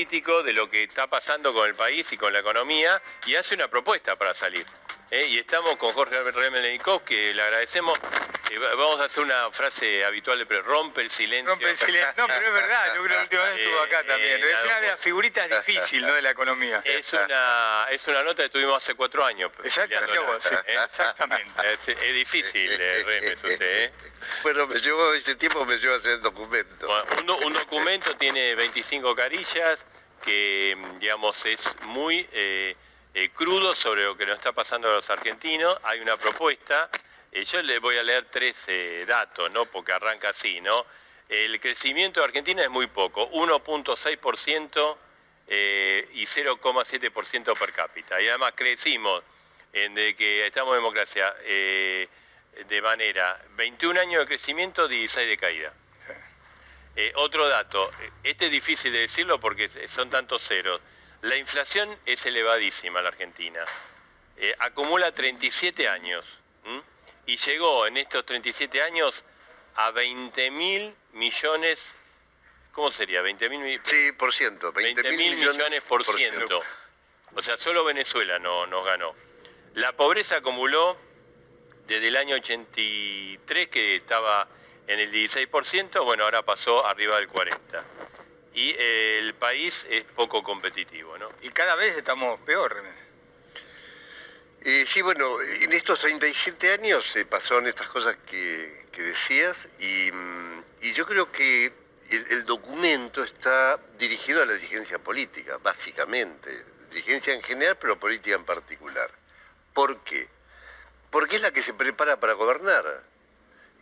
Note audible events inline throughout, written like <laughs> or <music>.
Crítico de lo que está pasando con el país y con la economía y hace una propuesta para salir. ¿eh? Y estamos con Jorge Remelikov, que le agradecemos. Eh, va- vamos a hacer una frase habitual de pre- rompe el silencio. Rompe el silencio. No, pero es verdad, yo creo que la última vez estuvo acá Eh, también. eh, es una de las figuritas difíciles, ¿no? De la economía. Es una, es una nota que tuvimos hace cuatro años. Exactamente, peleándola, sí, ¿eh? <laughs> exactamente. Es, es difícil, eh, Remes, usted. ¿eh? Bueno, me llevó ese tiempo, me llevó a hacer el documento. Bueno, un, do- un documento tiene 25 carillas que, digamos, es muy eh, eh, crudo sobre lo que nos está pasando a los argentinos. Hay una propuesta. eh, yo le voy a leer tres datos, ¿no? Porque arranca así, ¿no? El crecimiento de Argentina es muy poco, 1.6% eh, y 0,7% per cápita. Y además crecimos en de que estamos en democracia de manera 21 años de crecimiento, 16 de caída. Eh, otro dato, eh, este es difícil de decirlo porque son tantos ceros. La inflación es elevadísima en la Argentina. Eh, acumula 37 años ¿m? y llegó en estos 37 años a 20 mil millones, ¿cómo sería? 20 mil millones. Sí, por ciento, 20 20 mil millones por ciento. O sea, solo Venezuela no, nos ganó. La pobreza acumuló desde el año 83, que estaba en el 16%, bueno, ahora pasó arriba del 40%. Y eh, el país es poco competitivo, ¿no? Y cada vez estamos peor, René. Eh, sí, bueno, en estos 37 años se pasaron estas cosas que, que decías y, mm, y yo creo que el, el documento está dirigido a la dirigencia política, básicamente. Dirigencia en general, pero política en particular. ¿Por qué? Porque es la que se prepara para gobernar.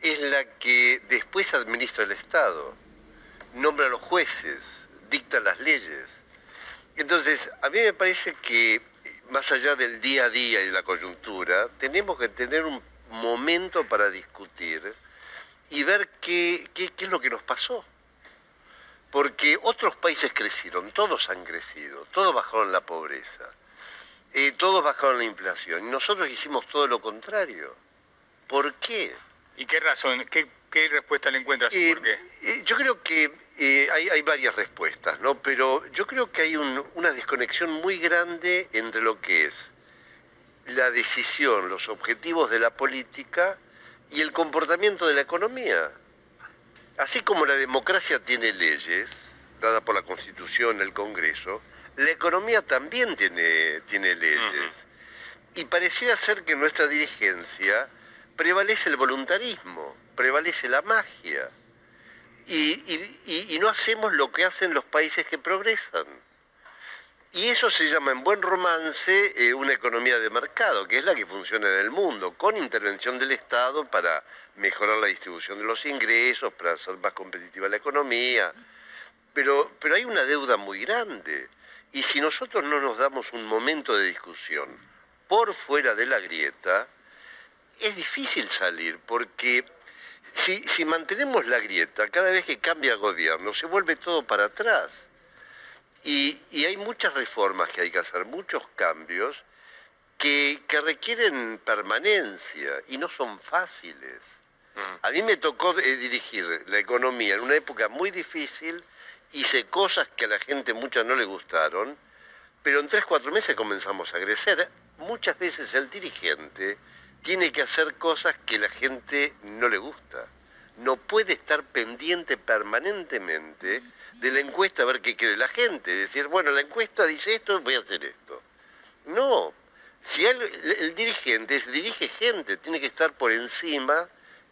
Es la que después administra el Estado, nombra a los jueces, dicta las leyes. Entonces, a mí me parece que más allá del día a día y la coyuntura, tenemos que tener un momento para discutir y ver qué, qué- qué es lo que nos pasó. Porque otros países crecieron, todos han crecido, todos bajaron la pobreza, eh, todos bajaron la inflación, y nosotros hicimos todo lo contrario. ¿Por qué? ¿Y qué razón, qué, qué respuesta le encuentras? Eh, ¿Por qué? eh, yo creo que eh, hay, hay varias respuestas, ¿no? Pero yo creo que hay un- una desconexión muy grande entre lo que es la decisión, los objetivos de la política y el comportamiento de la economía. Así como la democracia tiene leyes, dadas por la Constitución, el Congreso, la economía también tiene, tiene leyes. Y pareciera ser que nuestra dirigencia prevalece el voluntarismo, prevalece la magia. Y, no hacemos lo que hacen los países que progresan. Y eso se llama en buen romance eh, una economía de mercado, que es la que funciona en el mundo, con intervención del Estado para mejorar la distribución de los ingresos, para hacer más competitiva la economía. Pero, pero hay una deuda muy grande. Y si nosotros no nos damos un momento de discusión por fuera de la grieta, es difícil salir, porque si, si mantenemos la grieta, cada vez que cambia gobierno, se vuelve todo para atrás. Y, y hay muchas reformas que hay que hacer, muchos cambios que, que requieren permanencia y no son fáciles. A mí me tocó eh, dirigir la economía en una época muy difícil, hice cosas que a la gente muchas no le gustaron, pero en tres, cuatro meses comenzamos a crecer. Muchas veces el dirigente tiene que hacer cosas que la gente no le gusta. No puede estar pendiente permanentemente de la encuesta a ver qué quiere la gente. Decir, bueno, la encuesta dice esto, voy a hacer esto. No. Si el, el dirigente dirige gente, tiene que estar por encima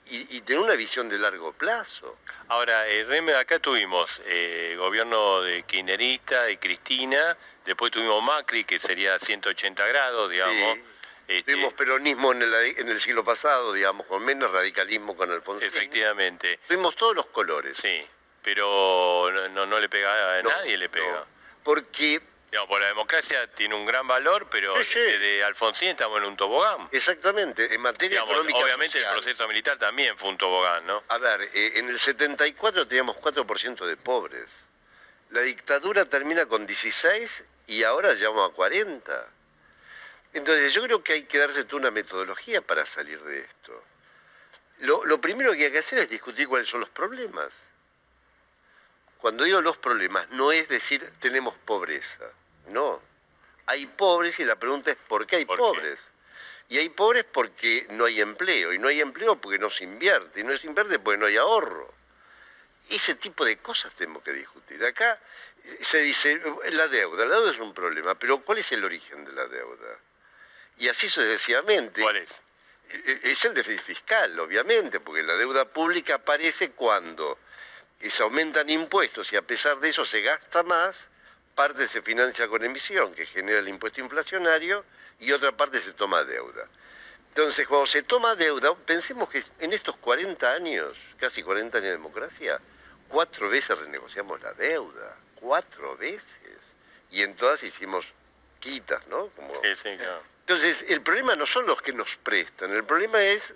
y, y tener una visión de largo plazo. Ahora, eh, Reme, acá tuvimos eh, gobierno de Kirchnerista y Cristina, después tuvimos Macri, que sería 180 grados, digamos. Sí. Este, Tuvimos peronismo en el, en el siglo pasado, digamos, con menos radicalismo con Alfonsín. efectivamente, Tuvimos todos los colores. sí, pero no, no, no le pega a No, nadie, le pega. no. Porque, Digamos, por la democracia tiene un gran valor, pero Sí, sí. desde Alfonsín estamos en un tobogán. exactamente, en materia Digamos, económica. obviamente el proceso militar también fue un tobogán, ¿no? A ver, eh, en el 74 teníamos 4% de pobres. La dictadura termina con 16 y ahora llegamos a 40. Entonces yo creo que hay que darse toda una metodología para salir de esto. Lo, lo primero que hay que hacer es discutir cuáles son los problemas. Cuando digo los problemas, no es decir tenemos pobreza. No. Hay pobres y la pregunta es ¿por qué hay ¿Por qué? pobres? Y hay pobres porque no hay empleo. Y no hay empleo porque no se invierte. Y no se invierte porque no hay ahorro. Ese tipo de cosas tenemos que discutir. Acá se dice la deuda. La deuda es un problema. Pero ¿cuál es el origen de la deuda? Y así sucesivamente. ¿Cuál es? Eh, Es el déficit fiscal, obviamente, porque la deuda pública aparece cuando se aumentan impuestos y a pesar de eso se gasta más, parte se financia con emisión, que genera el impuesto inflacionario, y otra parte se toma deuda. Entonces, cuando se toma deuda, pensemos que en estos 40 años, casi 40 años de democracia, cuatro veces renegociamos la deuda, cuatro veces. Y en todas hicimos quitas, ¿no? Como, Sí, sí, claro. Entonces, el problema no son los que nos prestan, el problema es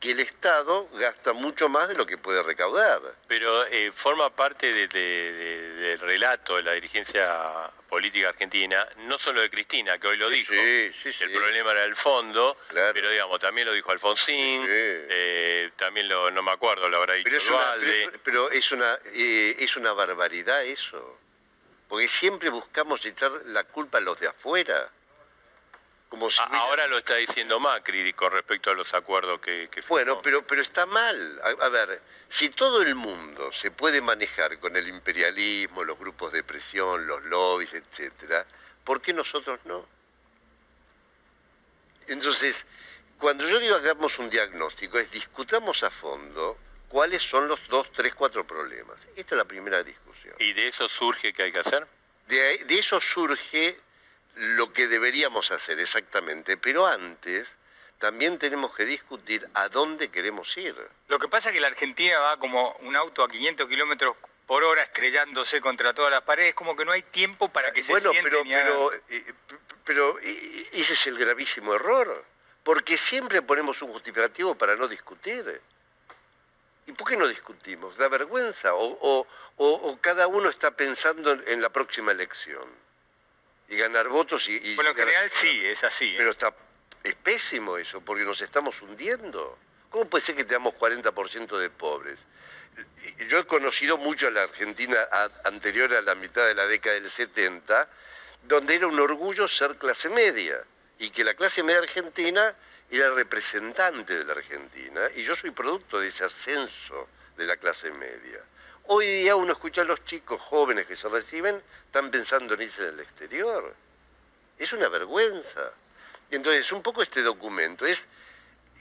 que el Estado gasta mucho más de lo que puede recaudar. Pero eh, forma parte de- de- de- del relato de la dirigencia política argentina, no solo de Cristina, que hoy lo Sí, dijo. sí, sí, sí. El problema era el fondo, Claro. pero digamos, también lo dijo Alfonsín, Sí. eh, también lo, no me acuerdo, lo habrá dicho Pero es una, pero, pero es una, eh, es una barbaridad eso. Porque siempre buscamos echar la culpa a los de afuera. Como si A- hubiera- ahora lo está diciendo Macri con respecto a los acuerdos que, que Bueno, pero, pero está mal. A, a ver, si todo el mundo se puede manejar con el imperialismo, los grupos de presión, los lobbies, etcétera, ¿por qué nosotros no? Entonces, cuando yo digo hagamos un diagnóstico, es discutamos a fondo cuáles son los dos, tres, cuatro problemas. Esta es la primera discusión. ¿Y de eso surge qué hay que hacer? De eso surge lo que deberíamos hacer exactamente, pero antes también tenemos que discutir a dónde queremos ir. Lo que pasa es que la Argentina va como un auto a 500 kilómetros por hora estrellándose contra todas las paredes, como que no hay tiempo para que se bueno, pero, y hagan- pero, eh, p- pero eh, ese es el gravísimo error, porque siempre ponemos un justificativo para no discutir. ¿Y por qué no discutimos? ¿Da vergüenza? ¿O, o- o- o cada uno está pensando en, en la próxima elección? Y ganar votos y... y Bueno, en general sí, es así. ¿eh? Pero está, es pésimo eso, porque nos estamos hundiendo. ¿Cómo puede ser que tengamos 40% de pobres? Yo he conocido mucho a la Argentina a- anterior a la mitad de la década del 70, donde era un orgullo ser clase media, y que la clase media argentina era representante de la Argentina, y yo soy producto de ese ascenso de la clase media. Hoy día uno escucha a los chicos jóvenes que se reciben, están pensando en irse al exterior. Es una vergüenza. Entonces, un poco este documento es,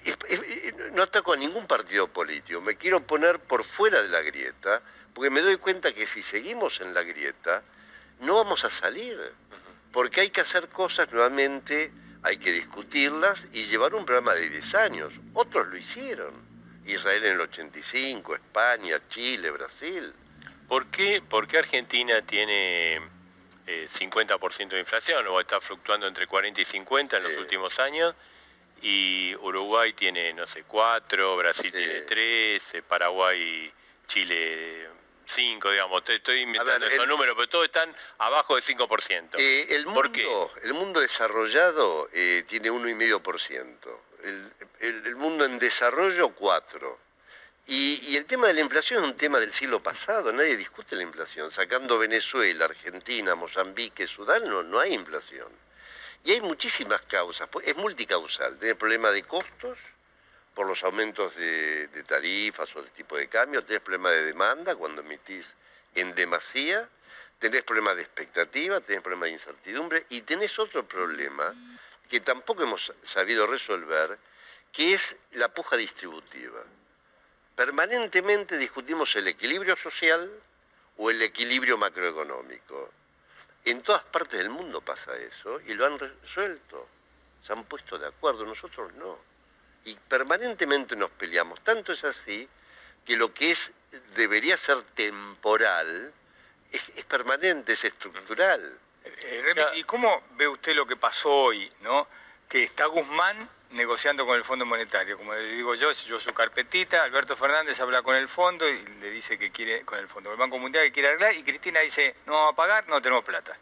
es- es- no ataco a ningún partido político, me quiero poner por fuera de la grieta, porque me doy cuenta que si seguimos en la grieta, no vamos a salir, porque hay que hacer cosas nuevamente, hay que discutirlas y llevar un programa de 10 años. Otros lo hicieron. Israel en el 85, España, Chile, Brasil. ¿Por qué, por qué Argentina tiene eh, 50% de inflación o está fluctuando entre 40 y 50 en los últimos años? Y Uruguay tiene, no sé, 4, Brasil tiene 3, eh, Paraguay, Chile 5, digamos. Estoy, estoy inventando ver, esos el- números, pero todos están abajo de 5%. Eh, el, ¿Por qué? mundo, el mundo desarrollado eh, tiene 1,5%. El, mundo en desarrollo, 4%. Y, el tema de la inflación es un tema del siglo pasado. Nadie discute la inflación. Sacando Venezuela, Argentina, Mozambique, Sudán, no, no hay inflación. Y hay muchísimas causas. pues, Es multicausal. Tenés problema de costos por los aumentos de, tarifas o de tipo de cambio. Tenés problema de demanda cuando emitís en demasía. Tenés problema de expectativa, tenés problema de incertidumbre y tenés otro problema que tampoco hemos sabido resolver, que es la puja distributiva. Permanentemente discutimos el equilibrio social o el equilibrio macroeconómico. En todas partes del mundo pasa eso y lo han resuelto. se han puesto de acuerdo, nosotros no. Y permanentemente nos peleamos. Tanto es así que lo que es debería ser temporal es, es permanente, es estructural. Eh, ¿Y cómo ve usted lo que pasó hoy, no? Que está Guzmán negociando con el Fondo Monetario. Como le digo yo, yo su carpetita, Alberto Fernández habla con el fondo y le dice que quiere, con el fondo, el Banco Mundial que quiere arreglar, y Cristina dice, no vamos a pagar, no tenemos plata.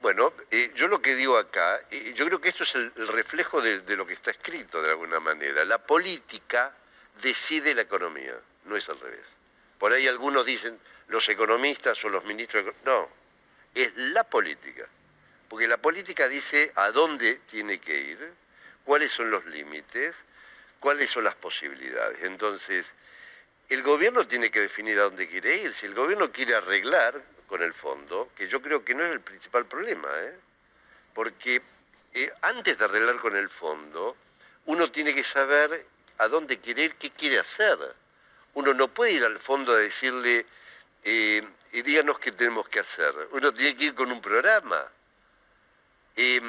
Bueno, eh, yo lo que digo acá, eh, yo creo que esto es el, el reflejo de, de lo que está escrito de alguna manera. La política decide la economía, no es al revés. Por ahí algunos dicen los economistas o los ministros. No, es la política. Porque la política dice a dónde tiene que ir, cuáles son los límites, cuáles son las posibilidades. Entonces, el gobierno tiene que definir a dónde quiere ir. Si el gobierno quiere arreglar con el fondo, que yo creo que no es el principal problema, ¿eh? porque eh, antes de arreglar con el fondo, uno tiene que saber a dónde quiere ir, qué quiere hacer. Uno no puede ir al fondo a decirle, eh, y díganos qué tenemos que hacer. Uno tiene que ir con un programa. Y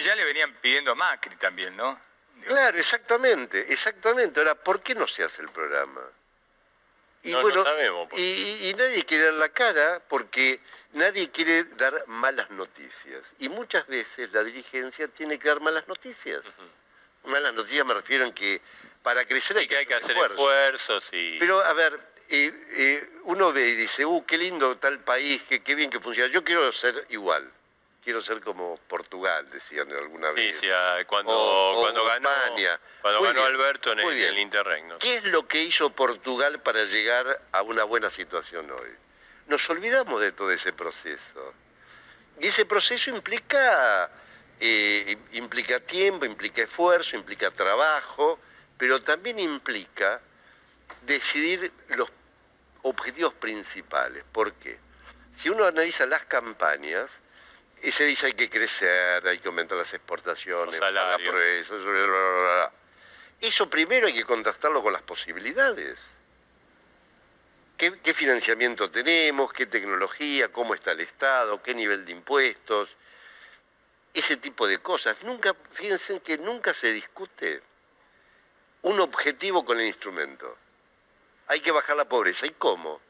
ya le venían pidiendo a Macri también, ¿no? Digo, Claro, exactamente, exactamente. Ahora, ¿por qué no se hace el programa? Y No, no sabemos por y, nadie quiere dar la cara porque nadie quiere dar malas noticias. Y muchas veces la dirigencia tiene que dar malas noticias. Malas noticias me refiero en que para crecer hay Y que hay que hacer esfuerzo. esfuerzos y... Pero, a ver, eh, uno ve y dice, uh, qué lindo tal país, qué, qué bien que funciona. Yo quiero ser igual. Quiero ser como Portugal, decían alguna vez. sí, ah, cuando, O- o cuando ganó, España. cuando Muy ganó bien, Alberto en el, muy bien. en el Interreg, ¿no? ¿Qué es lo que hizo Portugal para llegar a una buena situación hoy? Nos olvidamos de todo ese proceso. Y ese proceso implica, eh, implica tiempo, implica esfuerzo, implica trabajo, pero también implica decidir los objetivos principales. ¿Por qué? Si uno analiza las campañas, y se dice hay que crecer, hay que aumentar las exportaciones, por eso, bla, bla, bla, bla. Eso primero hay que contrastarlo con las posibilidades. ¿Qué, qué financiamiento tenemos? ¿Qué tecnología? ¿Cómo está el Estado? ¿Qué nivel de impuestos? Ese tipo de cosas. Nunca, fíjense que nunca se discute un objetivo con el instrumento. Hay que bajar la pobreza. ¿Y cómo?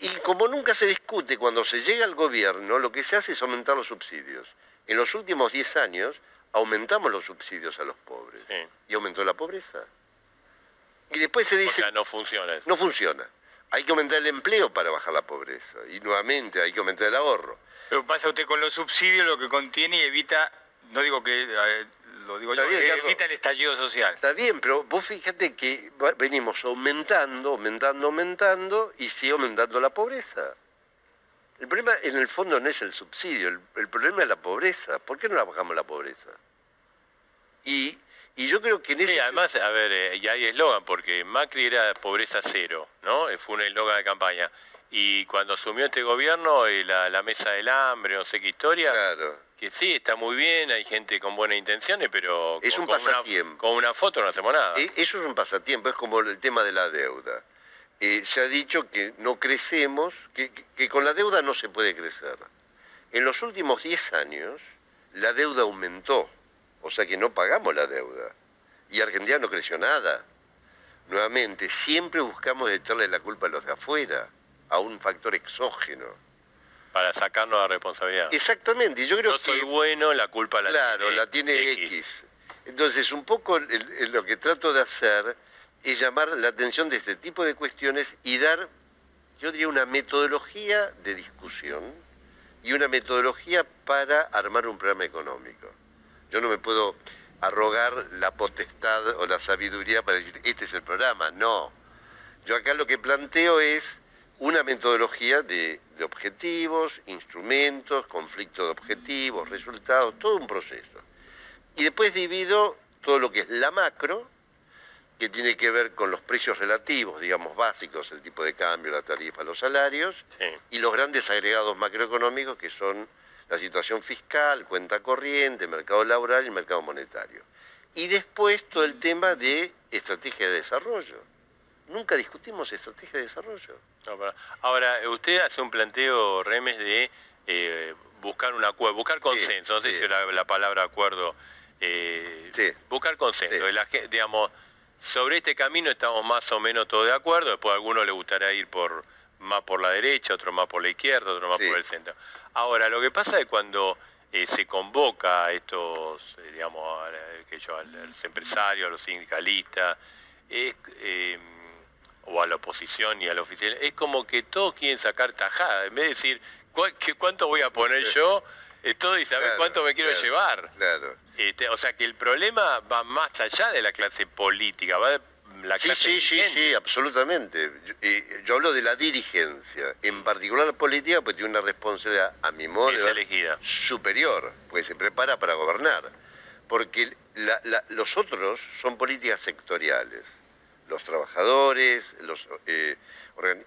Y como nunca se discute cuando se llega al gobierno, lo que se hace es aumentar los subsidios. En los últimos 10 años aumentamos los subsidios a los pobres. Sí. Y aumentó la pobreza. Y después se O dice, sea, no funciona eso. no funciona. Hay que aumentar el empleo para bajar la pobreza. Y nuevamente hay que aumentar el ahorro. Pero pasa usted con los subsidios lo que contiene y evita, no digo que, eh, lo digo yo, bien, eh, evita el estallido social. Está bien, pero vos fíjate que venimos aumentando, aumentando, aumentando y sigue aumentando la pobreza. El problema en el fondo no es el subsidio, el, el problema es la pobreza. ¿Por qué no la bajamos la pobreza? Y, y yo creo que en ese Sí, además, a ver, eh, y hay eslogan, porque Macri era pobreza cero, ¿no? Eh, Fue un eslogan de campaña. Y cuando asumió este gobierno, eh, la, la mesa del hambre, no sé qué historia, Claro. que sí, está muy bien, hay gente con buenas intenciones, pero Es con, un con una- con una foto no hacemos nada. E- Eso es un pasatiempo, es como el tema de la deuda. Eh, se ha dicho que no crecemos, que, que- que con la deuda no se puede crecer. En los últimos 10 años, la deuda aumentó, o sea que no pagamos la deuda. Y Argentina no creció nada. Nuevamente, siempre buscamos echarle la culpa a los de afuera, a un factor exógeno. Para sacarnos la responsabilidad. Exactamente, yo creo Yo que... soy bueno, la culpa la Claro, tiene la tiene X. Entonces, un poco el- el- lo que trato de hacer es llamar la atención de este tipo de cuestiones y dar, yo diría, una metodología de discusión y una metodología para armar un programa económico. Yo no me puedo arrogar la potestad o la sabiduría para decir, este es el programa, no. Yo acá lo que planteo es una metodología de, de objetivos, instrumentos, conflicto de objetivos, resultados, todo un proceso. Y después divido todo lo que es la macro, que tiene que ver con los precios relativos, digamos, básicos, el tipo de cambio, la tarifa, los salarios, Sí. y los grandes agregados macroeconómicos que son la situación fiscal, cuenta corriente, mercado laboral y mercado monetario. Y después todo el tema de estrategia de desarrollo. Nunca discutimos estrategia de desarrollo. Ahora, eh, usted hace un planteo, Remes, de eh, buscar un acuerdo, buscar consenso, no sé sí. si la, la palabra acuerdo eh, buscar consenso. digamos, sobre este camino estamos más o menos todos de acuerdo, después a algunos les gustaría ir por más por la derecha, otro más por la izquierda, otro más por el centro. Ahora, lo que pasa es cuando eh, se convoca a estos, digamos, que yo, a los empresarios, a los sindicalistas, em, o a la oposición y al oficial, es como que todos quieren sacar tajada, en vez de decir, ¿cuánto voy a poner yo? Todo y saber cuánto me quiero llevar. Claro. Este, o sea que el problema va más allá de la clase política, va la clase Sí, sí, sí, sí, absolutamente. Yo, yo, hablo de la dirigencia, en particular la política, pues tiene una responsabilidad, a mi modo, superior, pues se prepara para gobernar. Porque los otros son políticas sectoriales. Los trabajadores, los, eh,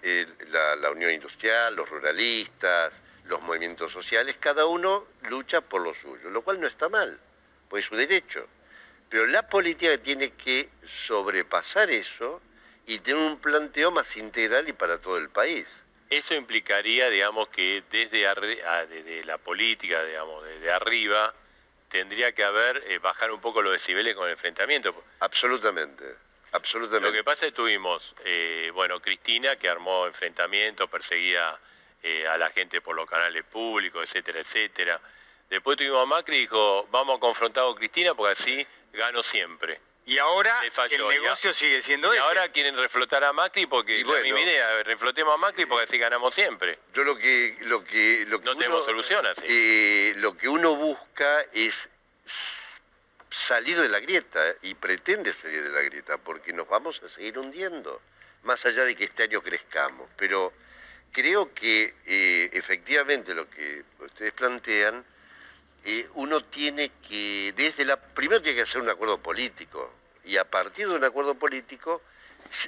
eh, la Unión Industrial, los ruralistas, los movimientos sociales, cada uno lucha por lo suyo, lo cual no está mal pues su derecho. Pero la política tiene que sobrepasar eso y tener un planteo más integral y para todo el país. Eso implicaría, digamos, que desde, ah, desde la política, digamos, desde arriba, tendría que haber, eh, bajar un poco los decibeles con el enfrentamiento. Absolutamente, absolutamente. Lo que pasa es que tuvimos, eh, bueno, Cristina, que armó enfrentamientos, perseguía eh, a la gente por los canales públicos, etcétera, etcétera. Después tuvimos a Macri y dijo, vamos a confrontar con Cristina porque así gano siempre. Y ahora el negocio sigue siendo y ahora quieren reflotar a Macri porque y bueno, mi idea, reflotemos a Macri porque así ganamos siempre. Yo lo que lo que, lo que no tenemos solución así. Eh, lo que uno busca es salir de la grieta y pretende salir de la grieta porque nos vamos a seguir hundiendo más allá de que este año crezcamos. Pero creo que eh, efectivamente lo que ustedes plantean eh, uno tiene que, desde la, primero tiene que hacer un acuerdo político y a partir de un acuerdo político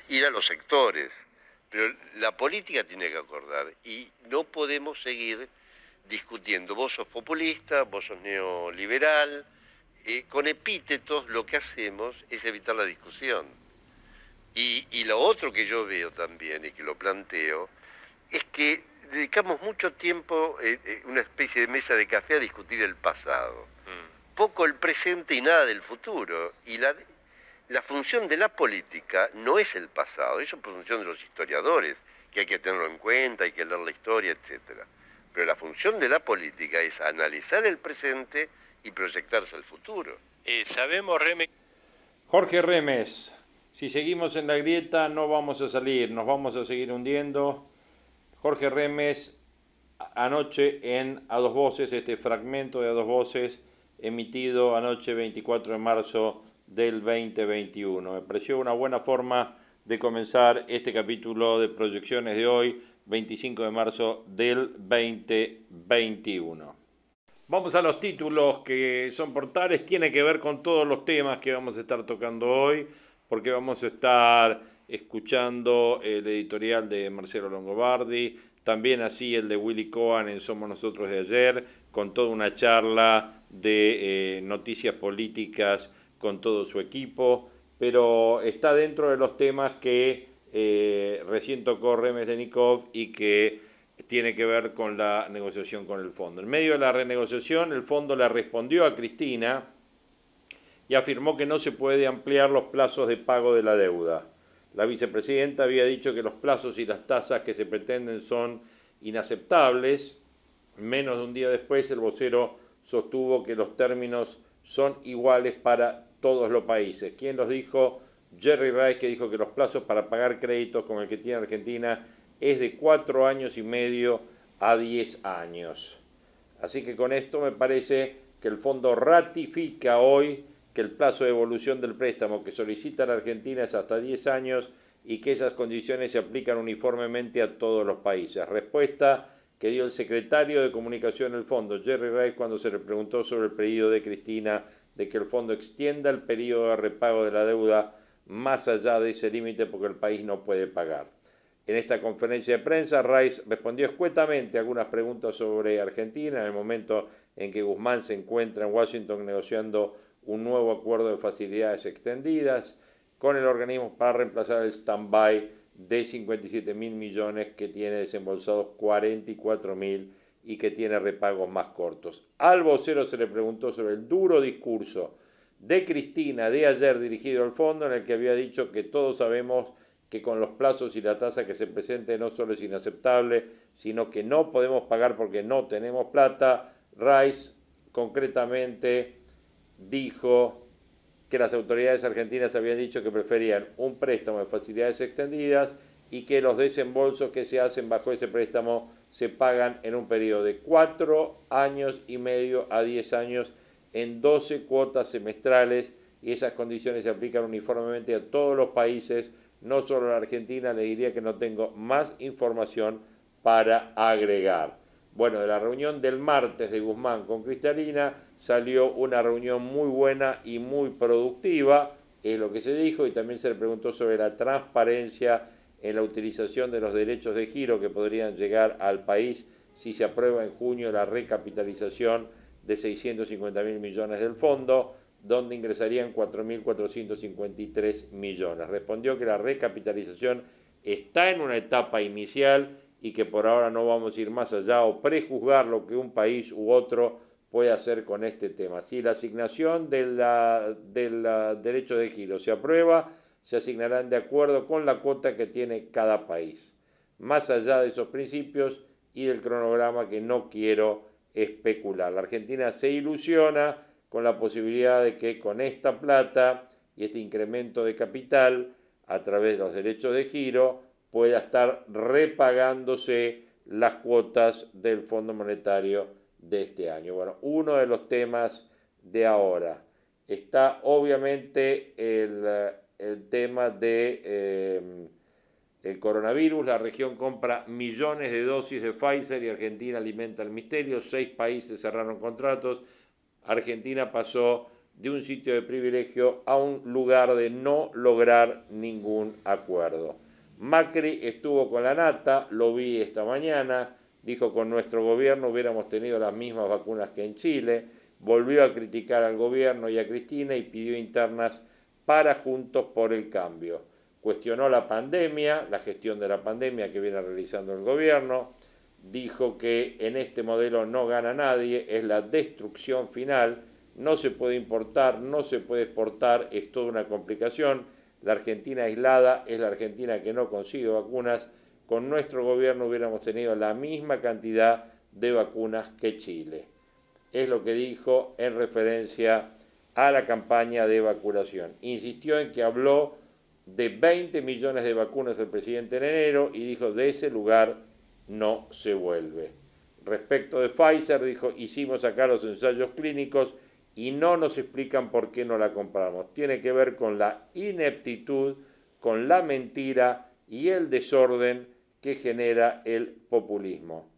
ir a los sectores. Pero la política tiene que acordar y no podemos seguir discutiendo. Vos sos populista, vos sos neoliberal. Eh, con epítetos lo que hacemos es evitar la discusión. Y, y lo otro que yo veo también y que lo planteo es que dedicamos mucho tiempo, en una especie de mesa de café, a discutir el pasado. Mm. Poco el presente y nada del futuro. Y la, la función de la política no es el pasado, eso es función de los historiadores, que hay que tenerlo en cuenta, hay que leer la historia, etc. Pero la función de la política es analizar el presente y proyectarse al futuro. Eh, sabemos, Remes. Jorge Remes, si seguimos en la grieta no vamos a salir, nos vamos a seguir hundiendo Jorge Remes anoche en A Dos Voces, este fragmento de A Dos Voces emitido anoche 24 de marzo del 2021. Me pareció una buena forma de comenzar este capítulo de proyecciones de hoy, 25 de marzo del 2021. Vamos a los títulos que son portales, tiene que ver con todos los temas que vamos a estar tocando hoy, porque vamos a estar escuchando el editorial de Marcelo Longobardi, también así el de Willy Cohen en Somos Nosotros de ayer, con toda una charla de eh, noticias políticas con todo su equipo, pero está dentro de los temas que eh, recién tocó Remes Denikov y que tiene que ver con la negociación con el fondo. En medio de la renegociación, el fondo le respondió a Cristina y afirmó que no se puede ampliar los plazos de pago de la deuda. La vicepresidenta había dicho que los plazos y las tasas que se pretenden son inaceptables. Menos de un día después, el vocero sostuvo que los términos son iguales para todos los países. ¿Quién los dijo? Jerry Rice, que dijo que los plazos para pagar créditos como el que tiene Argentina es de cuatro años y medio a diez años. Así que con esto me parece que el fondo ratifica hoy que el plazo de evolución del préstamo que solicita la Argentina es hasta 10 años y que esas condiciones se aplican uniformemente a todos los países. Respuesta que dio el secretario de Comunicación del Fondo, Jerry Rice, cuando se le preguntó sobre el pedido de Cristina de que el fondo extienda el periodo de repago de la deuda más allá de ese límite porque el país no puede pagar. En esta conferencia de prensa, Rice respondió escuetamente a algunas preguntas sobre Argentina en el momento en que Guzmán se encuentra en Washington negociando un nuevo acuerdo de facilidades extendidas con el organismo para reemplazar el stand-by de 57 mil millones que tiene desembolsados 44 mil y que tiene repagos más cortos. Al vocero se le preguntó sobre el duro discurso de Cristina de ayer dirigido al fondo en el que había dicho que todos sabemos que con los plazos y la tasa que se presente no solo es inaceptable, sino que no podemos pagar porque no tenemos plata. Rice concretamente dijo que las autoridades argentinas habían dicho que preferían un préstamo de facilidades extendidas y que los desembolsos que se hacen bajo ese préstamo se pagan en un periodo de cuatro años y medio a diez años en 12 cuotas semestrales y esas condiciones se aplican uniformemente a todos los países no solo la Argentina, le diría que no tengo más información para agregar. Bueno, de la reunión del martes de Guzmán con Cristalina salió una reunión muy buena y muy productiva, es lo que se dijo, y también se le preguntó sobre la transparencia en la utilización de los derechos de giro que podrían llegar al país si se aprueba en junio la recapitalización de 650 mil millones del fondo donde ingresarían 4.453 millones. Respondió que la recapitalización está en una etapa inicial y que por ahora no vamos a ir más allá o prejuzgar lo que un país u otro puede hacer con este tema. Si la asignación del derecho de giro se aprueba, se asignarán de acuerdo con la cuota que tiene cada país. Más allá de esos principios y del cronograma que no quiero especular. La Argentina se ilusiona con la posibilidad de que con esta plata y este incremento de capital a través de los derechos de giro pueda estar repagándose las cuotas del Fondo Monetario de este año. Bueno, uno de los temas de ahora está obviamente el, tema de eh, el coronavirus. La región compra millones de dosis de Pfizer y Argentina alimenta el misterio. Seis países cerraron contratos Argentina pasó de un sitio de privilegio a un lugar de no lograr ningún acuerdo. Macri estuvo con la nata, lo vi esta mañana, dijo con nuestro gobierno hubiéramos tenido las mismas vacunas que en Chile, volvió a criticar al gobierno y a Cristina y pidió internas para Juntos por el Cambio. Cuestionó la pandemia, la gestión de la pandemia que viene realizando el gobierno, dijo que en este modelo no gana nadie, es la destrucción final, no se puede importar, no se puede exportar, es toda una complicación. La Argentina aislada es la Argentina que no consigue vacunas. Con nuestro gobierno hubiéramos tenido la misma cantidad de vacunas que Chile. Es lo que dijo en referencia a la campaña de vacunación. Insistió en que habló de 20 millones de vacunas el presidente en enero y dijo de ese lugar no se vuelve. Respecto de Pfizer, dijo, hicimos acá los ensayos clínicos y no nos explican por qué no la compramos. Tiene que ver con la ineptitud, con la mentira y el desorden que genera el populismo.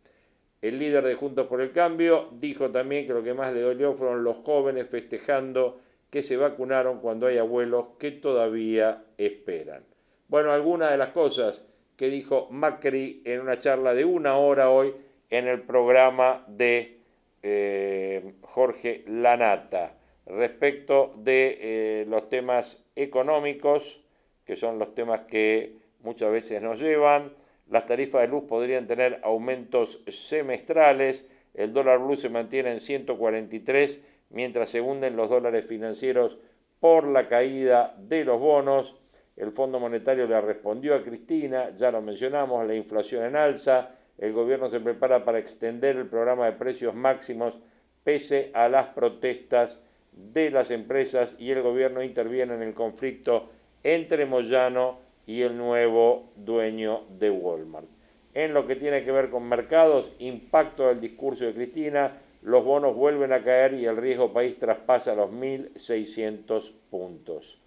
El líder de Juntos por el Cambio dijo también que lo que más le dolió fueron los jóvenes festejando que se vacunaron cuando hay abuelos que todavía esperan. Bueno, algunas de las cosas que dijo Macri en una charla de una hora hoy en el programa de eh, Jorge Lanata respecto de eh, los temas económicos, que son los temas que muchas veces nos llevan. Las tarifas de luz podrían tener aumentos semestrales, el dólar blue se mantiene en 143, mientras se hunden los dólares financieros por la caída de los bonos. El Fondo Monetario le respondió a Cristina, ya lo mencionamos, la inflación en alza, el gobierno se prepara para extender el programa de precios máximos pese a las protestas de las empresas y el gobierno interviene en el conflicto entre Moyano y el nuevo dueño de Walmart. En lo que tiene que ver con mercados, impacto del discurso de Cristina, los bonos vuelven a caer y el riesgo país traspasa los 1.600 puntos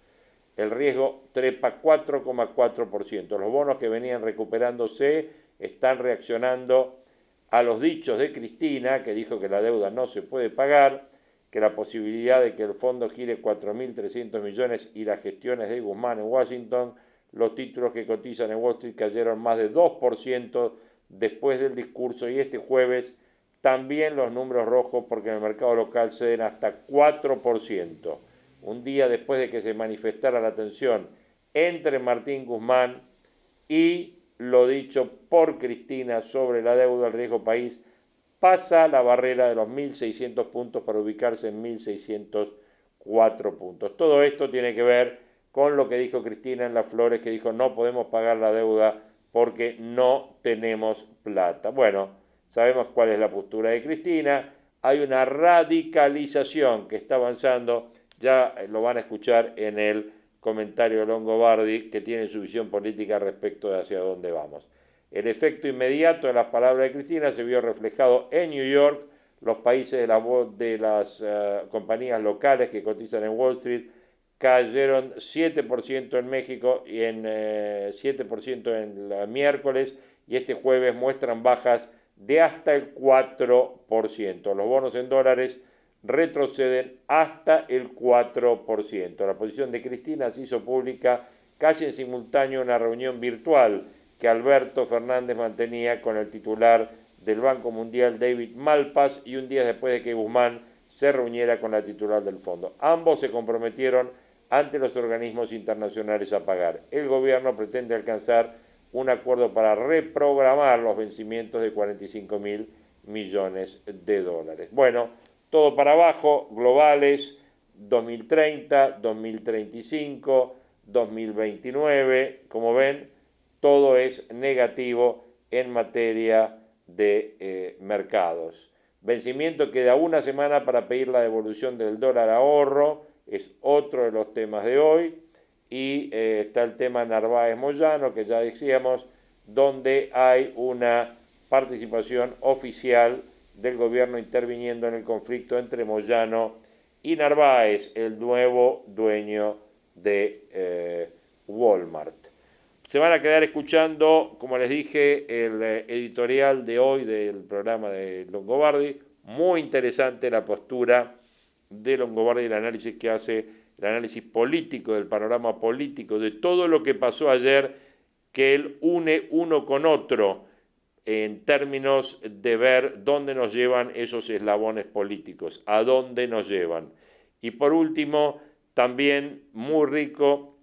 el riesgo trepa 4,4%. Los bonos que venían recuperándose están reaccionando a los dichos de Cristina, que dijo que la deuda no se puede pagar, que la posibilidad de que el fondo gire 4.300 millones y las gestiones de Guzmán en Washington, los títulos que cotizan en Wall Street cayeron más de 2% después del discurso y este jueves también los números rojos porque en el mercado local ceden hasta 4% un día después de que se manifestara la tensión entre Martín Guzmán y lo dicho por Cristina sobre la deuda del riesgo país, pasa la barrera de los 1.600 puntos para ubicarse en 1.640. cuatro puntos. Todo esto tiene que ver con lo que dijo Cristina en las Flores, que dijo no podemos pagar la deuda porque no tenemos plata. Bueno, sabemos cuál es la postura de Cristina, hay una radicalización que está avanzando, ya lo van a escuchar en el comentario de Longobardi, que tiene su visión política respecto de hacia dónde vamos. El efecto inmediato de las palabras de Cristina se vio reflejado en New York, los países de, de las uh, compañías locales que cotizan en Wall Street cayeron 7% en México y en eh, 7% en el miércoles y este jueves muestran bajas de hasta el 4%. Los bonos en dólares retroceden hasta el 4%. La posición de Cristina se hizo pública casi en simultáneo una reunión virtual que Alberto Fernández mantenía con el titular del Banco Mundial, David Malpas, y un día después de que Guzmán se reuniera con la titular del fondo. Ambos se comprometieron ante los organismos internacionales a pagar. El gobierno pretende alcanzar un acuerdo para reprogramar los vencimientos de 45 mil millones de dólares. Bueno, todo para abajo, globales, 2030, 2035, 2029, como ven, todo es negativo en materia de eh, mercados. Vencimiento queda una semana para pedir la devolución del dólar ahorro, es otro de los temas de hoy. Y eh, está el tema Narváez Moyano, que ya decíamos, donde hay una participación oficial del gobierno interviniendo en el conflicto entre Moyano y Narváez, el nuevo dueño de eh, Walmart. Se van a quedar escuchando, como les dije, el eh, editorial de hoy del programa de Longobardi. Muy interesante la postura de Longobardi el análisis que hace, el análisis político del panorama político, de todo lo que pasó ayer, que él une uno con otro en términos de ver dónde nos llevan esos eslabones políticos, a dónde nos llevan. Y por último, también muy rico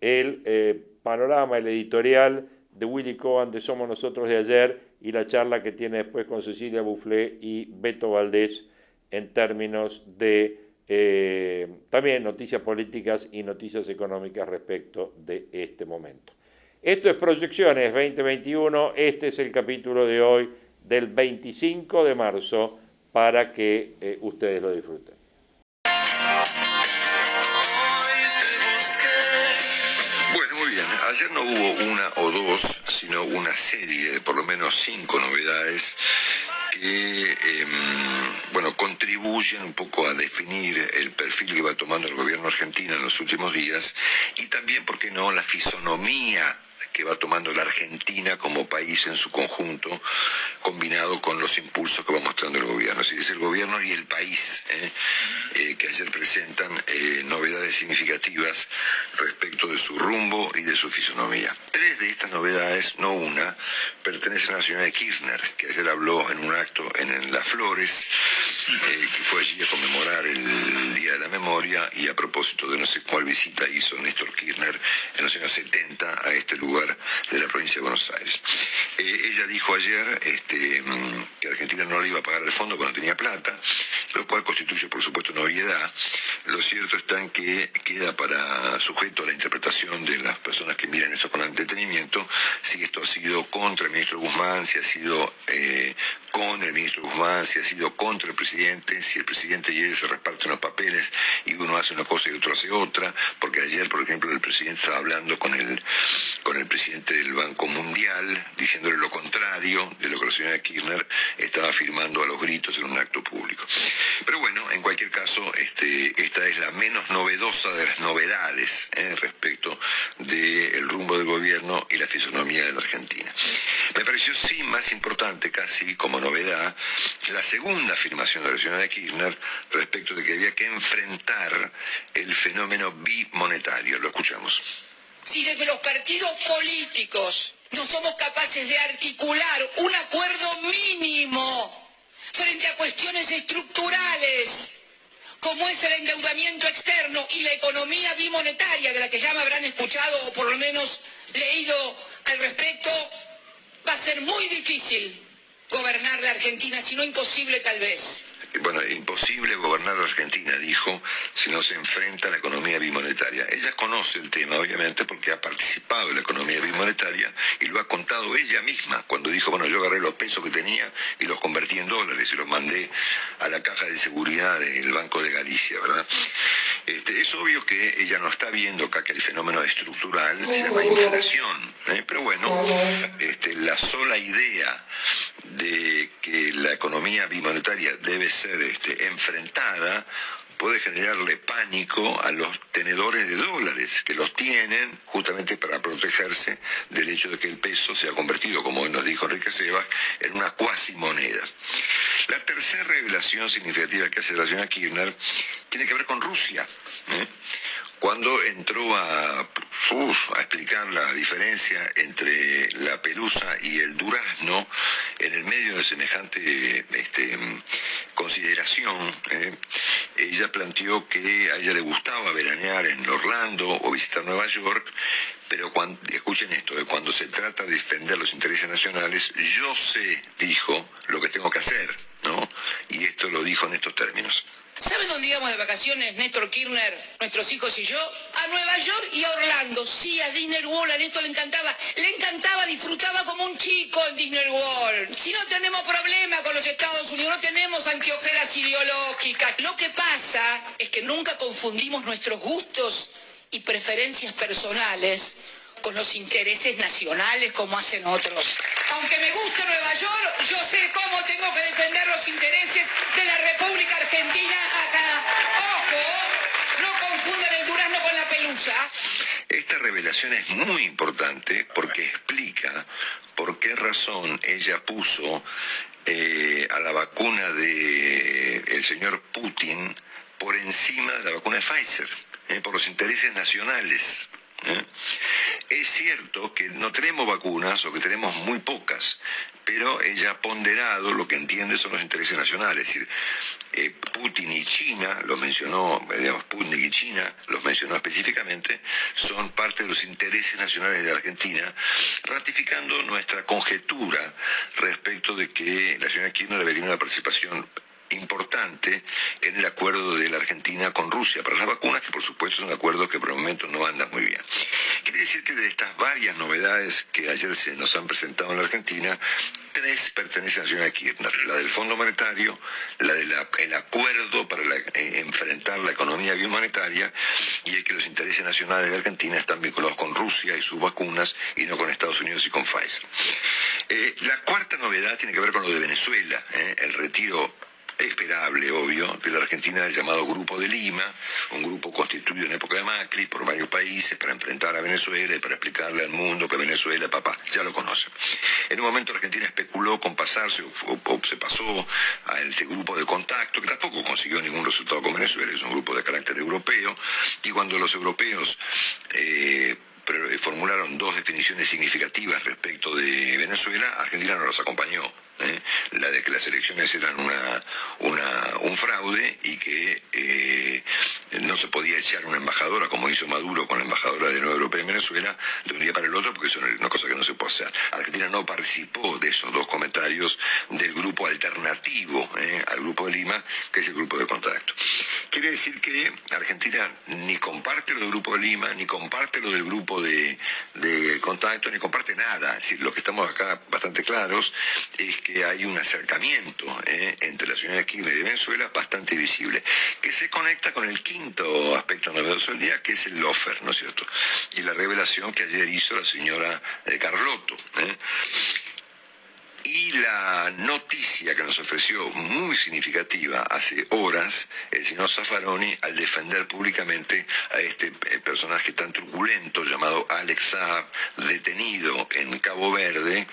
el eh, panorama, el editorial de Willy Cohen de Somos Nosotros de ayer y la charla que tiene después con Cecilia Bufflé y Beto Valdés en términos de eh, también noticias políticas y noticias económicas respecto de este momento. Esto es Proyecciones 2021, este es el capítulo de hoy del 25 de marzo para que eh, ustedes lo disfruten. Bueno, muy bien. Ayer no hubo una o dos, sino una serie de por lo menos cinco novedades que em, bueno, contribuyen un poco a definir el perfil que va tomando el gobierno argentino en los últimos días y también, ¿por qué no?, la fisonomía que va tomando la Argentina como país en su conjunto, combinado con los impulsos que va mostrando el gobierno. Así es el gobierno y el país ¿eh? Eh, que ayer presentan eh, novedades significativas respecto de su rumbo y de su fisonomía. Tres de estas novedades, no una, pertenecen a la señora de Kirchner, que ayer habló en un acto en Las Flores, que fue allí a conmemorar el Día de la Memoria y a propósito de no sé cuál visita hizo Néstor Kirchner en los años 70 a este lugar lugar de la provincia de Buenos Aires. Eh, ella dijo ayer este, mm, que Argentina no le iba a pagar el fondo no tenía plata, lo cual constituye por supuesto una. Lo cierto está en que queda para sujeto a la interpretación de las personas que miran eso con entretenimiento si esto ha sido contra el ministro Guzmán, si ha sido eh, con el ministro Guzmán, si ha sido contra el presidente, si el presidente y se reparten los papeles y uno hace una cosa y otro hace otra, porque ayer, por ejemplo, el presidente estaba hablando con el, el presidente del Banco Mundial, diciéndole lo contrario de lo que la señora Kirchner estaba afirmando a los gritos en un acto público. Pero bueno, en cualquier caso, este, esta es la menos novedosa de las novedades eh, respecto del rumbo del gobierno y la fisonomía de la Argentina. Me pareció sí más importante casi como novedad la segunda afirmación de la señora Kirchner respecto de que había que enfrentar el fenómeno bimonetario. Lo escuchamos. Si desde los partidos políticos no somos capaces de articular un acuerdo mínimo frente a cuestiones estructurales, como es el endeudamiento externo y la economía bimonetaria, de la que ya me habrán escuchado o por lo menos leído al respecto, va a ser muy difícil gobernar la Argentina, si no imposible tal vez. Bueno, imposible gobernar la Argentina, dijo, si no se enfrenta a la economía bimonetaria. Ella conoce el tema, obviamente, porque ha participado en la economía bimonetaria y lo ha contado ella misma cuando dijo, bueno, yo agarré los pesos que tenía y los convertí en dólares y los mandé a la caja de seguridad del Banco de Galicia, ¿verdad? Este, es obvio que ella no está viendo acá que el fenómeno estructural se llama inflación, ¿eh? pero bueno, este, la sola idea de que la economía bimonetaria debe ser este, enfrentada puede generarle pánico a los tenedores de dólares, que los tienen justamente para protegerse del hecho de que el peso se ha convertido, como nos dijo Enrique Sebas, en una cuasi moneda. La tercera revelación significativa que hace la señora Kirchner tiene que ver con Rusia. ¿eh? Cuando entró a, explicar la diferencia entre la pelusa y el durazno, en el medio de semejante este, consideración, ¿eh? ella planteó que a ella le gustaba veranear en Orlando o visitar Nueva York, pero cuando, escuchen esto, ¿eh? cuando se trata de defender los intereses nacionales, yo sé, dijo, lo que tengo que hacer, ¿no? Y esto lo dijo en estos términos. ¿Saben dónde íbamos de vacaciones, Néstor Kirchner, nuestros hijos y yo? A Nueva York y a Orlando. Sí, a Disney World, a Néstor le encantaba. Le encantaba, disfrutaba como un chico en Disney World. Si no tenemos problema con los Estados Unidos, no tenemos anteojeras ideológicas. Lo que pasa es que nunca confundimos nuestros gustos y preferencias personales con los intereses nacionales como hacen otros. Aunque me guste Nueva York, yo sé cómo tengo que defender los intereses de la República Argentina acá. Ojo, no confundan el durazno con la pelusa. Esta revelación es muy importante porque explica por qué razón ella puso eh, a la vacuna el señor Putin por encima de la vacuna de Pfizer, eh, por los intereses nacionales. ¿Eh? Es cierto que no tenemos vacunas o que tenemos muy pocas, pero ella ha ponderado lo que entiende son los intereses nacionales. Es decir, eh, Putin y China, lo mencionó, digamos, Putin y China, los mencionó específicamente, son parte de los intereses nacionales de Argentina, ratificando nuestra conjetura respecto de que la señora Kirchner debe tener una participación importante en el acuerdo de la Argentina con Rusia para las vacunas, que por supuesto es un acuerdo que por el momento no anda muy bien. Quiere decir que de estas varias novedades que ayer se nos han presentado en la Argentina, tres pertenecen a la señora Kirchner, la del Fondo Monetario, la del acuerdo para eh, enfrentar la economía biomonetaria y el que los intereses nacionales de Argentina están vinculados con Rusia y sus vacunas y no con Estados Unidos y con Pfizer. Eh, la cuarta novedad tiene que ver con lo de Venezuela, eh, el retiro esperable, obvio, de la Argentina del llamado Grupo de Lima, un grupo constituido en época de Macri por varios países para enfrentar a Venezuela y para explicarle al mundo que Venezuela, papá, ya lo conoce. En un momento Argentina especuló con pasarse o, se pasó a este grupo de contacto, que tampoco consiguió ningún resultado con Venezuela, es un grupo de carácter europeo, y cuando los europeos eh, formularon dos definiciones significativas respecto de Venezuela, Argentina no los acompañó. ¿Eh? la de que las elecciones eran una, un fraude y que eh, no se podía echar una embajadora como hizo Maduro con la embajadora de la Unión Europea en Venezuela de un día para el otro porque eso es una cosa que no se puede hacer. Argentina no participó de esos dos comentarios del grupo alternativo ¿eh? al grupo de Lima, que es el grupo de contacto. Quiere decir que Argentina ni comparte lo del grupo de Lima, ni comparte lo del grupo de, de contacto, ni comparte nada. Lo que estamos acá bastante claros es que que hay un acercamiento eh, entre la señora Kirchner y Venezuela bastante visible, que se conecta con el quinto aspecto novedoso del día, que es el lofer, ¿no es cierto? Y la revelación que ayer hizo la señora eh, Carlotto. ¿eh? Y la noticia que nos ofreció muy significativa hace horas el señor Zaffaroni al defender públicamente a este eh, personaje tan truculento llamado Alex Saab, detenido en Cabo Verde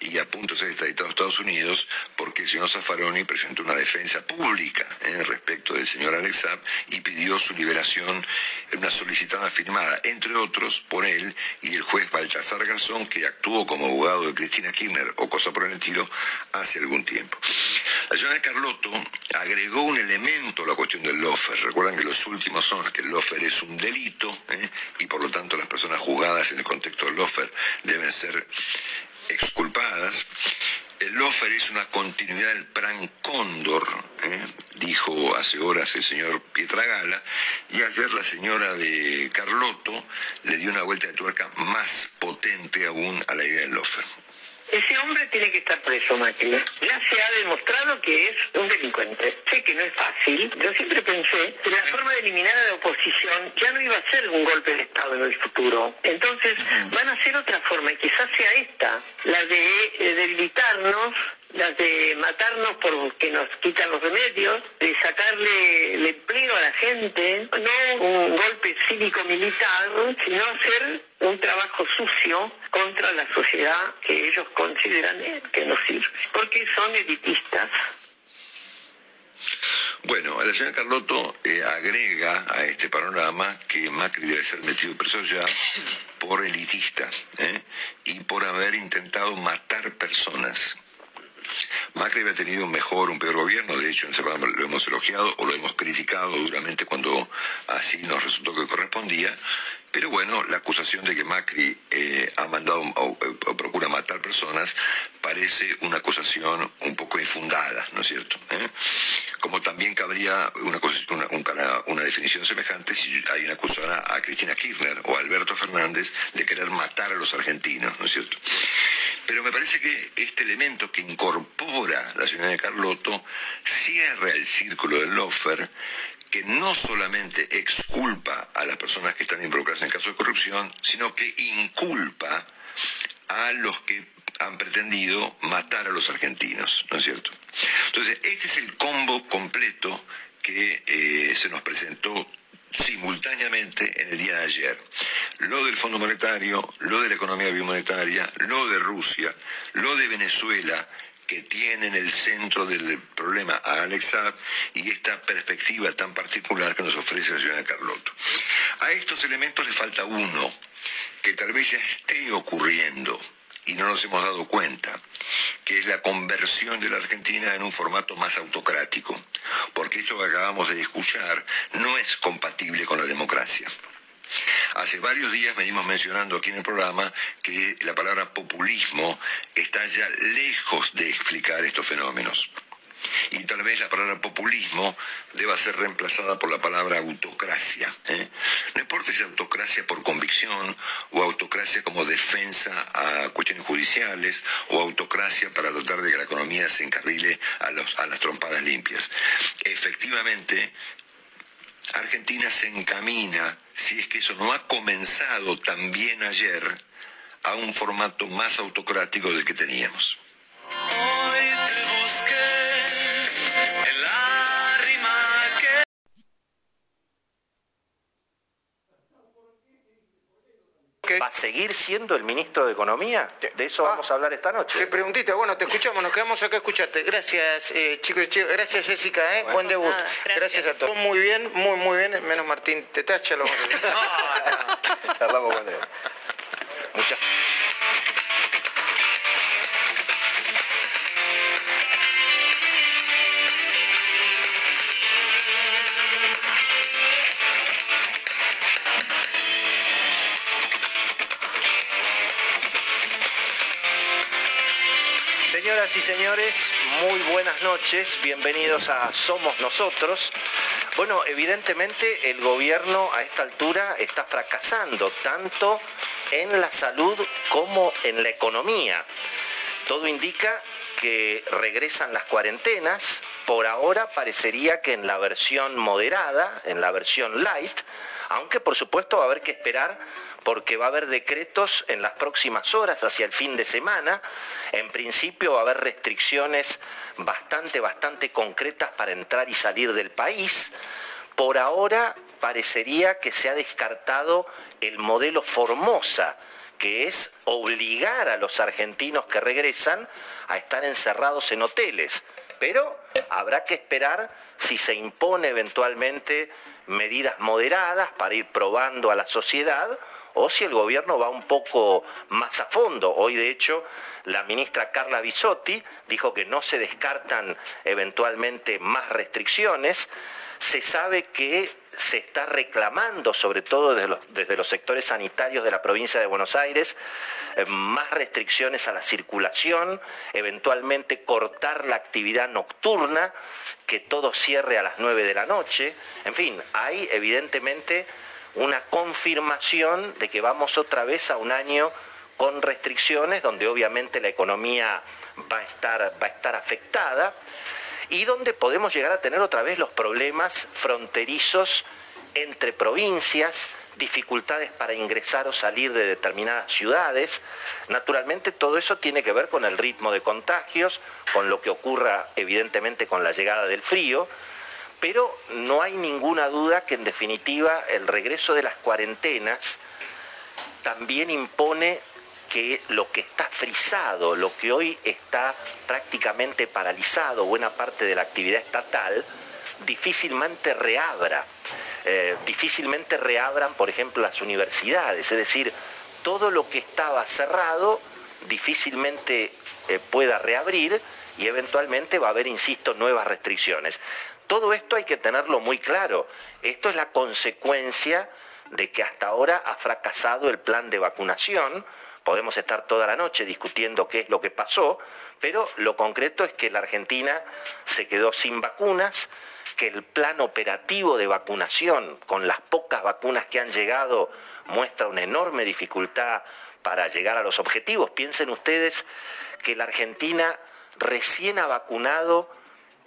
y a punto de ser extraditado a Estados Unidos porque el señor Zaffaroni presentó una defensa pública eh, respecto del señor Alex Saab y pidió su liberación en una solicitada firmada, entre otros, por él y el juez Baltasar Garzón, que actuó como abogado de Cristina Kirchner o cosa por el tiro hace algún tiempo. La señora Carlotto agregó un elemento a la cuestión del lofer. Recuerdan que los últimos son que el lofer es un delito ¿eh? y por lo tanto las personas juzgadas en el contexto del lofer deben ser exculpadas. el Lofer es una continuidad del plan Cóndor, ¿eh? dijo hace horas el señor Pietragala, y ayer la señora de Carlotto le dio una vuelta de tuerca más potente aún a la idea del Lofer. Ese hombre tiene que estar preso, Macri. Ya se ha demostrado que es un delincuente. Sé que no es fácil. Yo siempre pensé que la forma de eliminar a la oposición ya no iba a ser un golpe de Estado en el futuro. Entonces van a ser otra forma y quizás sea esta, la de eh, debilitarnos las de matarnos porque nos quitan los remedios, de sacarle el empleo a la gente, no un golpe cívico-militar, sino hacer un trabajo sucio contra la sociedad que ellos consideran que no sirve, porque son elitistas. Bueno, la señora Carlotto eh, agrega a este panorama que Macri debe ser metido preso ya por elitista ¿eh? y por haber intentado matar personas. Macri había tenido un mejor, un peor gobierno, de hecho en programa lo hemos elogiado o lo hemos criticado duramente cuando así nos resultó que correspondía, pero bueno, la acusación de que Macri eh, ha mandado o, procura matar personas parece una acusación un poco infundada, ¿no es cierto? ¿Eh? Como también cabría una, una, definición semejante si hay una acusación a Cristina Kirchner o Alberto Fernández de querer matar a los argentinos, ¿no es cierto? Pero me parece que este elemento que incorpora la ciudad de Carlotto cierra el círculo del Lofer que no solamente exculpa a las personas que están involucradas en casos de corrupción, sino que inculpa a los que han pretendido matar a los argentinos, ¿no es cierto? Entonces, este es el combo completo que eh, se nos presentó simultáneamente en el día de ayer. Lo del Fondo Monetario, lo de la economía bimonetaria, lo de Rusia, lo de Venezuela, que tiene en el centro del problema a Alex y esta perspectiva tan particular que nos ofrece la señora Carlotto. A estos elementos le falta uno, que tal vez ya esté ocurriendo y no nos hemos dado cuenta, que es la conversión de la Argentina en un formato más autocrático, porque esto que acabamos de escuchar no es compatible con la democracia. Hace varios días venimos mencionando aquí en el programa que la palabra populismo está ya lejos de explicar estos fenómenos. Y tal vez la palabra populismo deba ser reemplazada por la palabra autocracia. ¿eh? No importa si autocracia por convicción o autocracia como defensa a cuestiones judiciales o autocracia para tratar de que la economía se encarrile a, a las trompadas limpias. Efectivamente, Argentina se encamina, si es que eso no ha comenzado también ayer, a un formato más autocrático del que teníamos. ¿Va a seguir siendo el ministro de Economía? De eso vamos a hablar esta noche. Te preguntita, bueno, te escuchamos, nos quedamos acá a escucharte. Gracias, eh, chicos, chicos, gracias Jessica, ¿eh? buen debut. gracias. a todos. Muy bien, muy, muy bien, menos Martín te tacha, lo vamos a <laughs> Charlamos con él. Muchas Señoras y señores, muy buenas noches, bienvenidos a Somos Nosotros. Bueno, evidentemente el gobierno a esta altura está fracasando tanto en la salud como en la economía. Todo indica que regresan las cuarentenas, por ahora parecería que en la versión moderada, en la versión light, aunque por supuesto va a haber que esperar porque va a haber decretos en las próximas horas, hacia el fin de semana. En principio va a haber restricciones bastante, bastante concretas para entrar y salir del país. Por ahora parecería que se ha descartado el modelo Formosa, que es obligar a los argentinos que regresan a estar encerrados en hoteles. Pero habrá que esperar si se impone eventualmente medidas moderadas para ir probando a la sociedad o si el gobierno va un poco más a fondo. Hoy, de hecho, la ministra Carla Bisotti dijo que no se descartan eventualmente más restricciones. Se sabe que se está reclamando, sobre todo desde los, sectores sanitarios de la provincia de Buenos Aires, eh, más restricciones a la circulación, eventualmente cortar la actividad nocturna, que todo cierre a las 9 de la noche. En fin, hay evidentemente una confirmación de que vamos otra vez a un año con restricciones, donde obviamente la economía va a estar, va a estar afectada y donde podemos llegar a tener otra vez los problemas fronterizos entre provincias, dificultades para ingresar o salir de determinadas ciudades. Naturalmente todo eso tiene que ver con el ritmo de contagios, con lo que ocurra evidentemente con la llegada del frío, pero no hay ninguna duda que en definitiva el regreso de las cuarentenas también impone que lo que está frisado, lo que hoy está prácticamente paralizado, buena parte de la actividad estatal, difícilmente reabra. Eh, difícilmente reabran, por ejemplo, las universidades. Es decir, todo lo que estaba cerrado difícilmente eh, pueda reabrir y eventualmente va a haber, insisto, nuevas restricciones. Todo esto hay que tenerlo muy claro. Esto es la consecuencia de que hasta ahora ha fracasado el plan de vacunación, Podemos estar toda la noche discutiendo qué es lo que pasó, pero lo concreto es que la Argentina se quedó sin vacunas, que el plan operativo de vacunación, con las pocas vacunas que han llegado, muestra una enorme dificultad para llegar a los objetivos. Piensen ustedes que la Argentina recién ha vacunado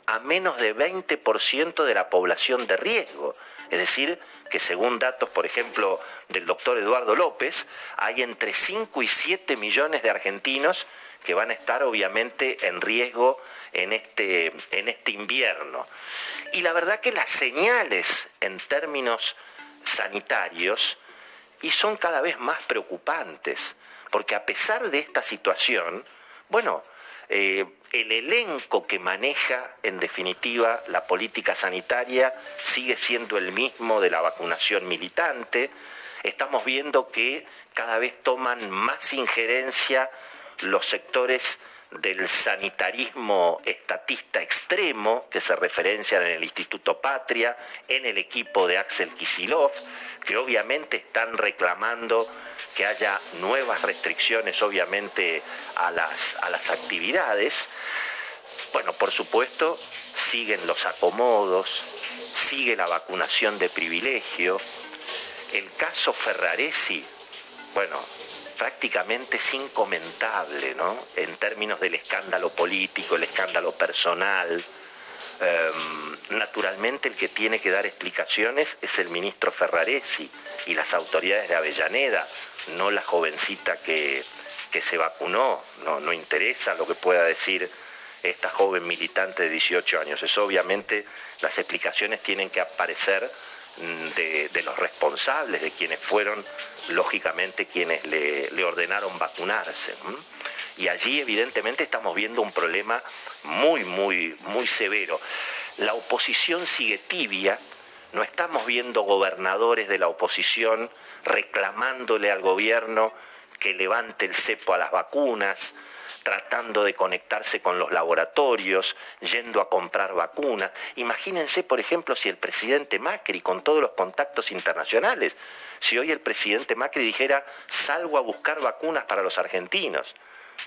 a menos de 20% de la población de riesgo. Es decir, que según datos, por ejemplo, del doctor Eduardo López, hay entre 5 y 7 millones de argentinos que van a estar obviamente en riesgo en este, en este invierno. Y la verdad que las señales en términos sanitarios y son cada vez más preocupantes, porque a pesar de esta situación, bueno, eh, el elenco que maneja, en definitiva, la política sanitaria sigue siendo el mismo de la vacunación militante. Estamos viendo que cada vez toman más injerencia los sectores del sanitarismo estatista extremo, que se referencian en el Instituto Patria, en el equipo de Axel Kisilov, que obviamente están reclamando que haya nuevas restricciones, obviamente, a las, a las actividades. Bueno, por supuesto, siguen los acomodos, sigue la vacunación de privilegio. El caso Ferraresi, bueno, prácticamente es incomentable, ¿no? En términos del escándalo político, el escándalo personal. Em, naturalmente el que tiene que dar explicaciones es el ministro Ferraresi y las autoridades de Avellaneda, no la jovencita que, se vacunó, no, no interesa lo que pueda decir esta joven militante de 18 años. Es obviamente las explicaciones tienen que aparecer mm, de, los responsables, de quienes fueron, lógicamente, quienes le, ordenaron vacunarse. Y allí, evidentemente, estamos viendo un problema muy, muy, muy severo. La oposición sigue tibia, no estamos viendo gobernadores de la oposición reclamándole al gobierno que levante el cepo a las vacunas, tratando de conectarse con los laboratorios, yendo a comprar vacunas. Imagínense, por ejemplo, si el presidente Macri, con todos los contactos internacionales, si hoy el presidente Macri dijera, salgo a buscar vacunas para los argentinos,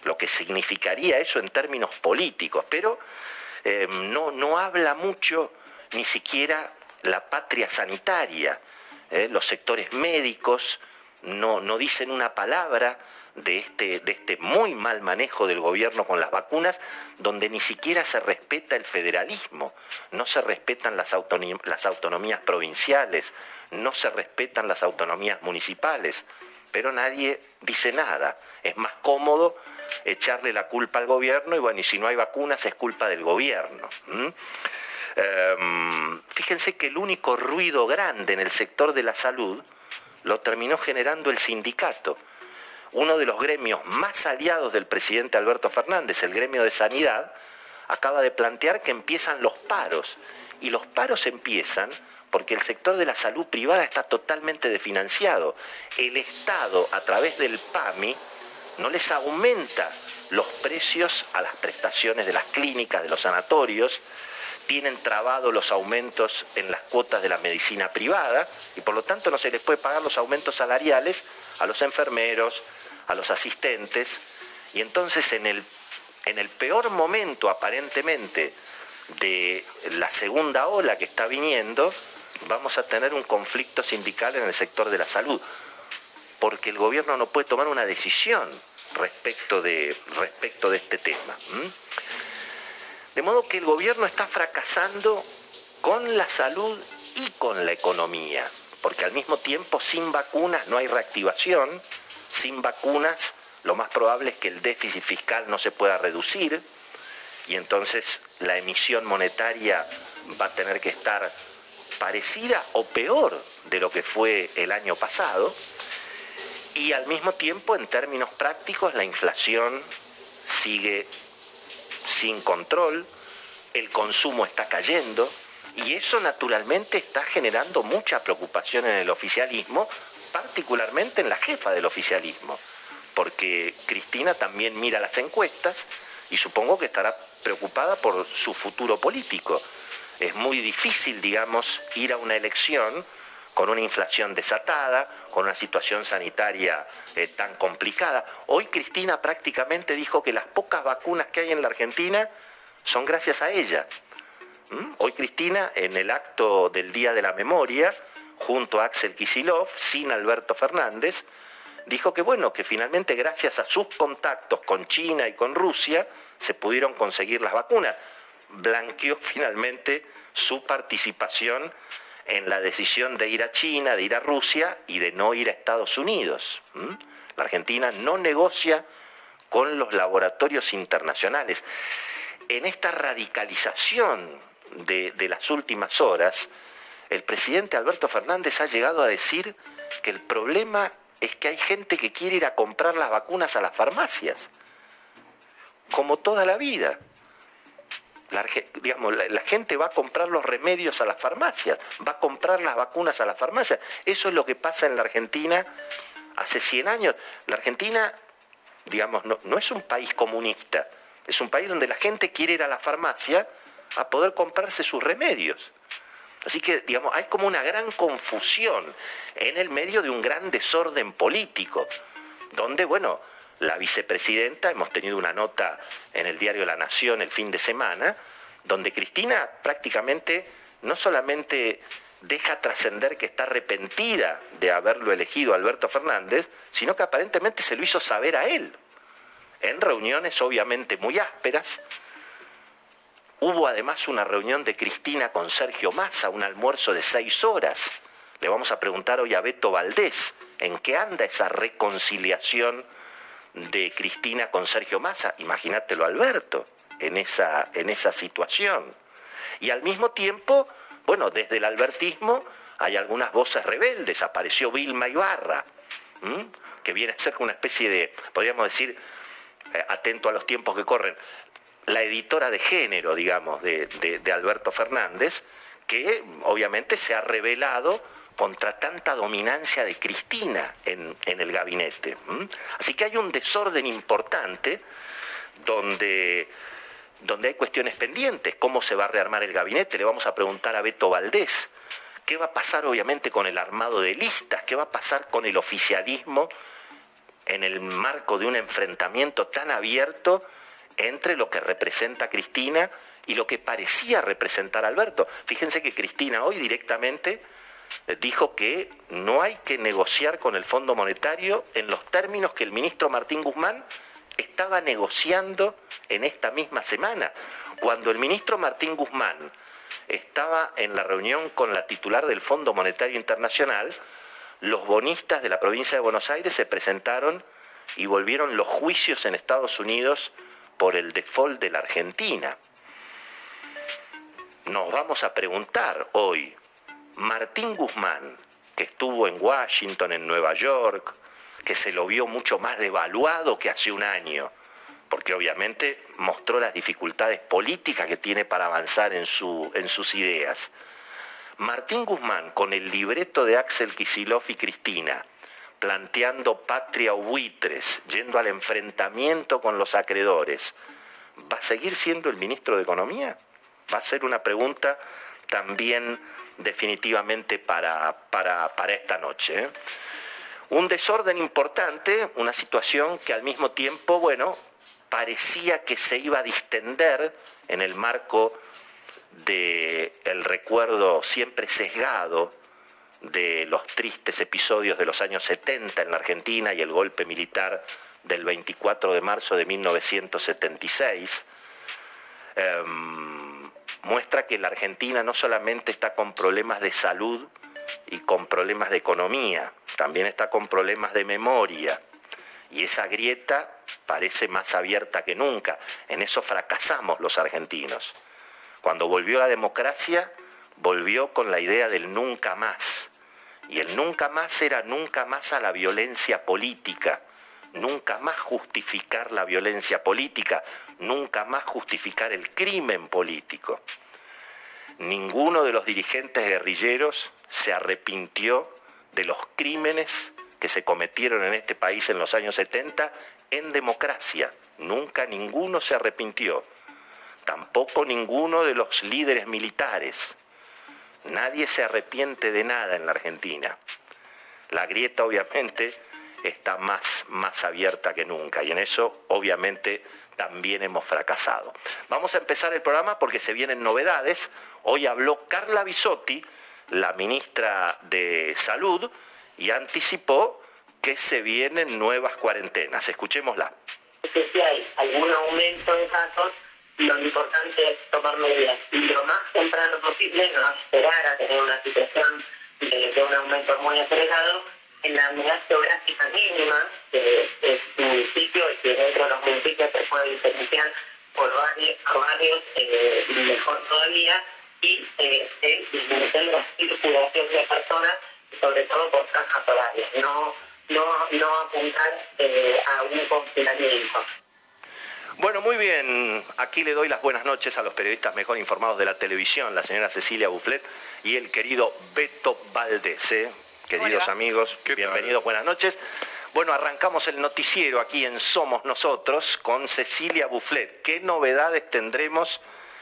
lo que significaría eso en términos políticos, pero eh, no, no habla mucho ni siquiera la patria sanitaria, eh, los sectores médicos no, no dicen una palabra de este, de este muy mal manejo del gobierno con las vacunas, donde ni siquiera se respeta el federalismo, no se respetan las, las autonomías provinciales, no se respetan las autonomías municipales, pero nadie dice nada. Es más cómodo echarle la culpa al gobierno y bueno, y si no hay vacunas es culpa del gobierno. Em, fíjense que el único ruido grande en el sector de la salud lo terminó generando el sindicato uno de los gremios más aliados del presidente Alberto Fernández, el gremio de sanidad, acaba de plantear que empiezan los paros. Y los paros empiezan porque el sector de la salud privada está totalmente desfinanciado. El Estado, a través del PAMI, no les aumenta los precios a las prestaciones de las clínicas, de los sanatorios, tienen trabado los aumentos en las cuotas de la medicina privada y por lo tanto no se les puede pagar los aumentos salariales a los enfermeros, a los asistentes. Y entonces en el, en el peor momento aparentemente de la segunda ola que está viniendo, vamos a tener un conflicto sindical en el sector de la salud, porque el gobierno no puede tomar una decisión respecto de, respecto de este tema. De modo que el gobierno está fracasando con la salud y con la economía, porque al mismo tiempo sin vacunas no hay reactivación, sin vacunas lo más probable es que el déficit fiscal no se pueda reducir y entonces la emisión monetaria va a tener que estar parecida o peor de lo que fue el año pasado y al mismo tiempo en términos prácticos la inflación sigue sin control, el consumo está cayendo y eso naturalmente está generando mucha preocupación en el oficialismo, particularmente en la jefa del oficialismo, porque Cristina también mira las encuestas y supongo que estará preocupada por su futuro político. Es muy difícil, digamos, ir a una elección con una inflación desatada, con una situación sanitaria eh, tan complicada. Hoy Cristina prácticamente dijo que las pocas vacunas que hay en la Argentina son gracias a ella. ¿Mm? Hoy Cristina, en el acto del Día de la Memoria, junto a Axel Kisilov, sin Alberto Fernández, dijo que bueno, que finalmente gracias a sus contactos con China y con Rusia se pudieron conseguir las vacunas. Blanqueó <laughs> finalmente su participación en la decisión de ir a China, de ir a Rusia y de no ir a Estados Unidos. La Argentina no negocia con los laboratorios internacionales. En esta radicalización de, las últimas horas, el presidente Alberto Fernández ha llegado a decir que el problema es que hay gente que quiere ir a comprar las vacunas a las farmacias, como toda la vida. La, digamos, la, gente va a comprar los remedios a las farmacias, va a comprar las vacunas a las farmacias. Eso es lo que pasa en la Argentina hace 100 años. La Argentina, digamos, no, no es un país comunista, es un país donde la gente quiere ir a la farmacia a poder comprarse sus remedios. Así que, digamos, hay como una gran confusión en el medio de un gran desorden político, donde, bueno, la vicepresidenta, hemos tenido una nota en el diario La Nación el fin de semana, donde Cristina prácticamente no solamente deja trascender que está arrepentida de haberlo elegido Alberto Fernández, sino que aparentemente se lo hizo saber a él, en reuniones obviamente muy ásperas. Hubo además una reunión de Cristina con Sergio Massa, un almuerzo de seis horas. Le vamos a preguntar hoy a Beto Valdés en qué anda esa reconciliación de Cristina con Sergio Massa, imagínatelo Alberto, en esa, en esa situación. Y al mismo tiempo, bueno, desde el albertismo hay algunas voces rebeldes, apareció Vilma Ibarra, que viene a ser una especie de, podríamos decir, eh, atento a los tiempos que corren, la editora de género, digamos, de, de Alberto Fernández, que obviamente se ha revelado contra tanta dominancia de Cristina en, el gabinete. Así que hay un desorden importante donde, donde hay cuestiones pendientes. ¿Cómo se va a rearmar el gabinete? Le vamos a preguntar a Beto Valdés. ¿Qué va a pasar obviamente con el armado de listas? ¿Qué va a pasar con el oficialismo en el marco de un enfrentamiento tan abierto entre lo que representa Cristina y lo que parecía representar Alberto? Fíjense que Cristina hoy directamente dijo que no hay que negociar con el Fondo Monetario en los términos que el ministro Martín Guzmán estaba negociando en esta misma semana. Cuando el ministro Martín Guzmán estaba en la reunión con la titular del Fondo Monetario Internacional, los bonistas de la provincia de Buenos Aires se presentaron y volvieron los juicios en Estados Unidos por el default de la Argentina. Nos vamos a preguntar hoy, Martín Guzmán, que estuvo en Washington, en Nueva York, que se lo vio mucho más devaluado que hace un año, porque obviamente mostró las dificultades políticas que tiene para avanzar en, sus ideas. Martín Guzmán, con el libreto de Axel Kisilov y Cristina, planteando patria o buitres, yendo al enfrentamiento con los acreedores, ¿va a seguir siendo el ministro de Economía? Va a ser una pregunta también definitivamente para, para, esta noche. ¿eh? Un desorden importante, una situación que al mismo tiempo, bueno, parecía que se iba a distender en el marco del el recuerdo siempre sesgado de los tristes episodios de los años 70 en la Argentina y el golpe militar del 24 de marzo de 1976, em, muestra que la Argentina no solamente está con problemas de salud y con problemas de economía, también está con problemas de memoria. Y esa grieta parece más abierta que nunca. En eso fracasamos los argentinos. Cuando volvió la democracia, volvió con la idea del nunca más. Y el nunca más era nunca más a la violencia política, nunca más justificar la violencia política, nunca más justificar el crimen político. Ninguno de los dirigentes guerrilleros se arrepintió de los crímenes que se cometieron en este país en los años 70 en democracia. Nunca ninguno se arrepintió. Tampoco ninguno de los líderes militares. Nadie se arrepiente de nada en la Argentina. La grieta obviamente está más, más abierta que nunca y en eso obviamente también hemos fracasado. Vamos a empezar el programa porque se vienen novedades. Hoy habló Carla Bisotti, la ministra de Salud, y anticipó que se vienen nuevas cuarentenas. Escuchémosla. Si hay algún aumento de casos, lo importante es tomar medidas y lo más temprano posible, no esperar a tener una situación de, un aumento muy acelerado, en la unidad geográfica mínima del municipio y que dentro de los municipios se puede diferenciar por barrios, barrios eh, mejor todavía y eh, disminuir la circulación de personas, sobre todo por cajas horarias, no, no, no apuntar eh, a un confinamiento. Bueno, muy bien. Aquí le doy las buenas noches a los periodistas mejor informados de la televisión, la señora Cecilia Bufflet y el querido Beto Valdés. ¿eh? Queridos amigos, bienvenidos, buenas noches. Bueno, arrancamos el noticiero aquí en Somos Nosotros con Cecilia Bufflet. ¿Qué novedades tendremos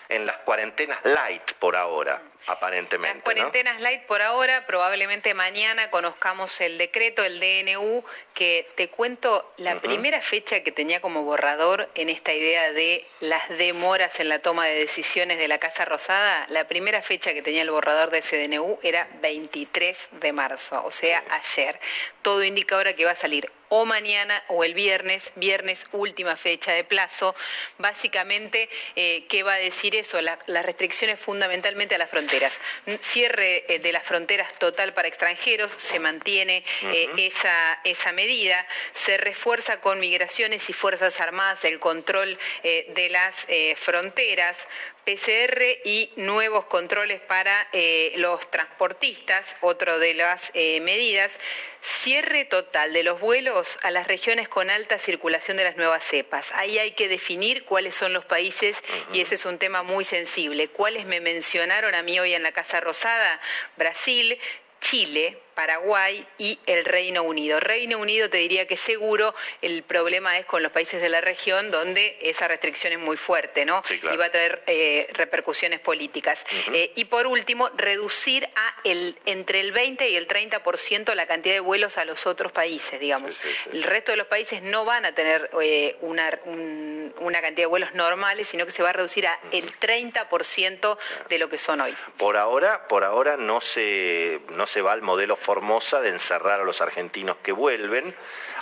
en las cuarentenas light por ahora? Aparentemente. Las cuarentenas light por ahora, probablemente mañana conozcamos el decreto, el DNU, que te cuento la primera fecha que tenía como borrador en esta idea de las demoras en la toma de decisiones de la Casa Rosada, la primera fecha que tenía el borrador de ese DNU era 23 de marzo, o sea, ayer. Todo indica ahora que va a salir o mañana o el viernes, viernes última fecha de plazo. Básicamente, eh, ¿qué va a decir eso? las restricciones fundamentalmente a las fronteras. Cierre eh, de las fronteras total para extranjeros, se mantiene eh, esa, esa medida, se refuerza con migraciones y Fuerzas Armadas el control de las fronteras, PCR y nuevos controles para eh, los transportistas, otro de las eh, medidas. Cierre total de los vuelos a las regiones con alta circulación de las nuevas cepas. Ahí hay que definir cuáles son los países y ese es un tema muy sensible. ¿Cuáles me mencionaron a mí hoy en la Casa Rosada? Brasil, Chile, Paraguay y el Reino Unido. Reino Unido te diría que seguro, el problema es con los países de la región donde esa restricción es muy fuerte, ¿no? Y va a traer eh, repercusiones políticas. Eh, y por último, reducir a el, entre el 20 y el 30% la cantidad de vuelos a los otros países, digamos. el resto de los países no van a tener eh, una, una cantidad de vuelos normales, sino que se va a reducir a el 30% de lo que son hoy. Por ahora, por ahora no se, no se va al modelo Formosa de encerrar a los argentinos que vuelven.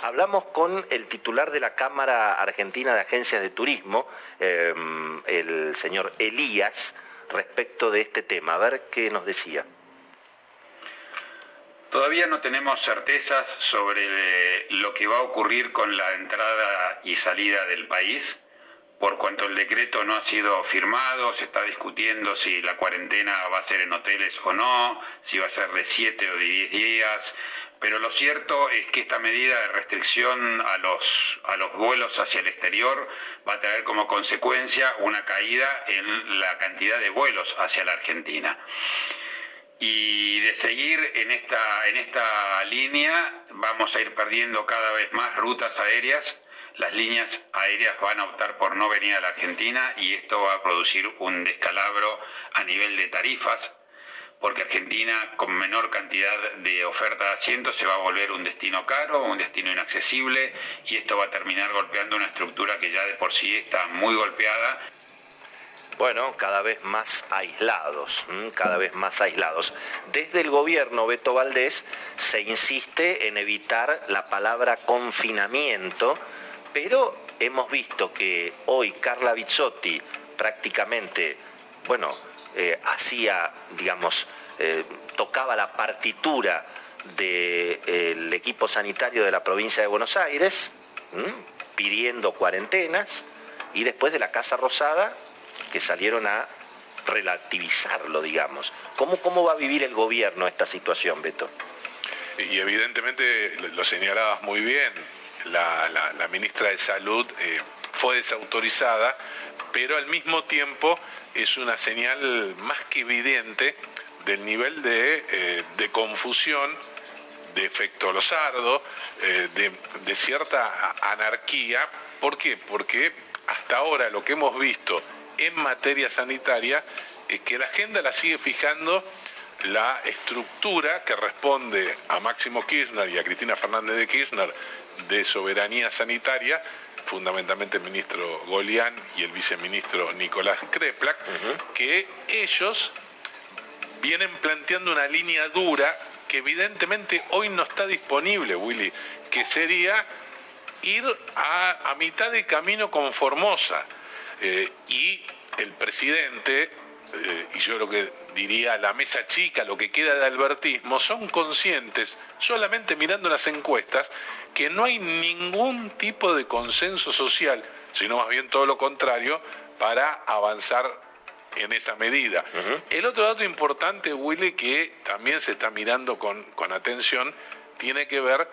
Hablamos con el titular de la Cámara Argentina de Agencias de Turismo, em, el señor Elías, respecto de este tema. A ver qué nos decía. Todavía no tenemos certezas sobre lo que va a ocurrir con la entrada y salida del país por cuanto el decreto no ha sido firmado, se está discutiendo si la cuarentena va a ser en hoteles o no, si va a ser de 7 o de 10 días, pero lo cierto es que esta medida de restricción a los, a los vuelos hacia el exterior va a traer como consecuencia una caída en la cantidad de vuelos hacia la Argentina. Y de seguir en esta, en esta línea vamos a ir perdiendo cada vez más rutas aéreas las líneas aéreas van a optar por no venir a la Argentina y esto va a producir un descalabro a nivel de tarifas, porque Argentina con menor cantidad de oferta de asientos se va a volver un destino caro, un destino inaccesible y esto va a terminar golpeando una estructura que ya de por sí está muy golpeada bueno, cada vez más aislados, cada vez más aislados. Desde el gobierno Beto Valdés se insiste en evitar la palabra confinamiento, pero hemos visto que hoy Carla Bizzotti prácticamente, bueno, eh, hacía, digamos, eh, tocaba la partitura del equipo sanitario de la provincia de Buenos Aires, pidiendo cuarentenas, y después de la Casa Rosada que salieron a relativizarlo, digamos. ¿Cómo, cómo va a vivir el gobierno esta situación, Beto? Y evidentemente lo señalabas muy bien, la, ministra de Salud eh, fue desautorizada, pero al mismo tiempo es una señal más que evidente del nivel de, eh, confusión, de efecto losardo, eh, de, de cierta anarquía. ¿Por qué? Porque hasta ahora lo que hemos visto en materia sanitaria es que la agenda la sigue fijando la estructura que responde a Máximo Kirchner y a Cristina Fernández de Kirchner de soberanía sanitaria, fundamentalmente el ministro Golián y el viceministro Nicolás Kreplak, que ellos vienen planteando una línea dura que evidentemente hoy no está disponible, Willy, que sería ir a, a mitad de camino con Formosa. Eh, y el presidente, eh, y yo lo que diría la mesa chica, lo que queda de albertismo, son conscientes, solamente mirando las encuestas, que no hay ningún tipo de consenso social, sino más bien todo lo contrario, para avanzar en esa medida. El otro dato importante, Willy, que también se está mirando con, atención, tiene que ver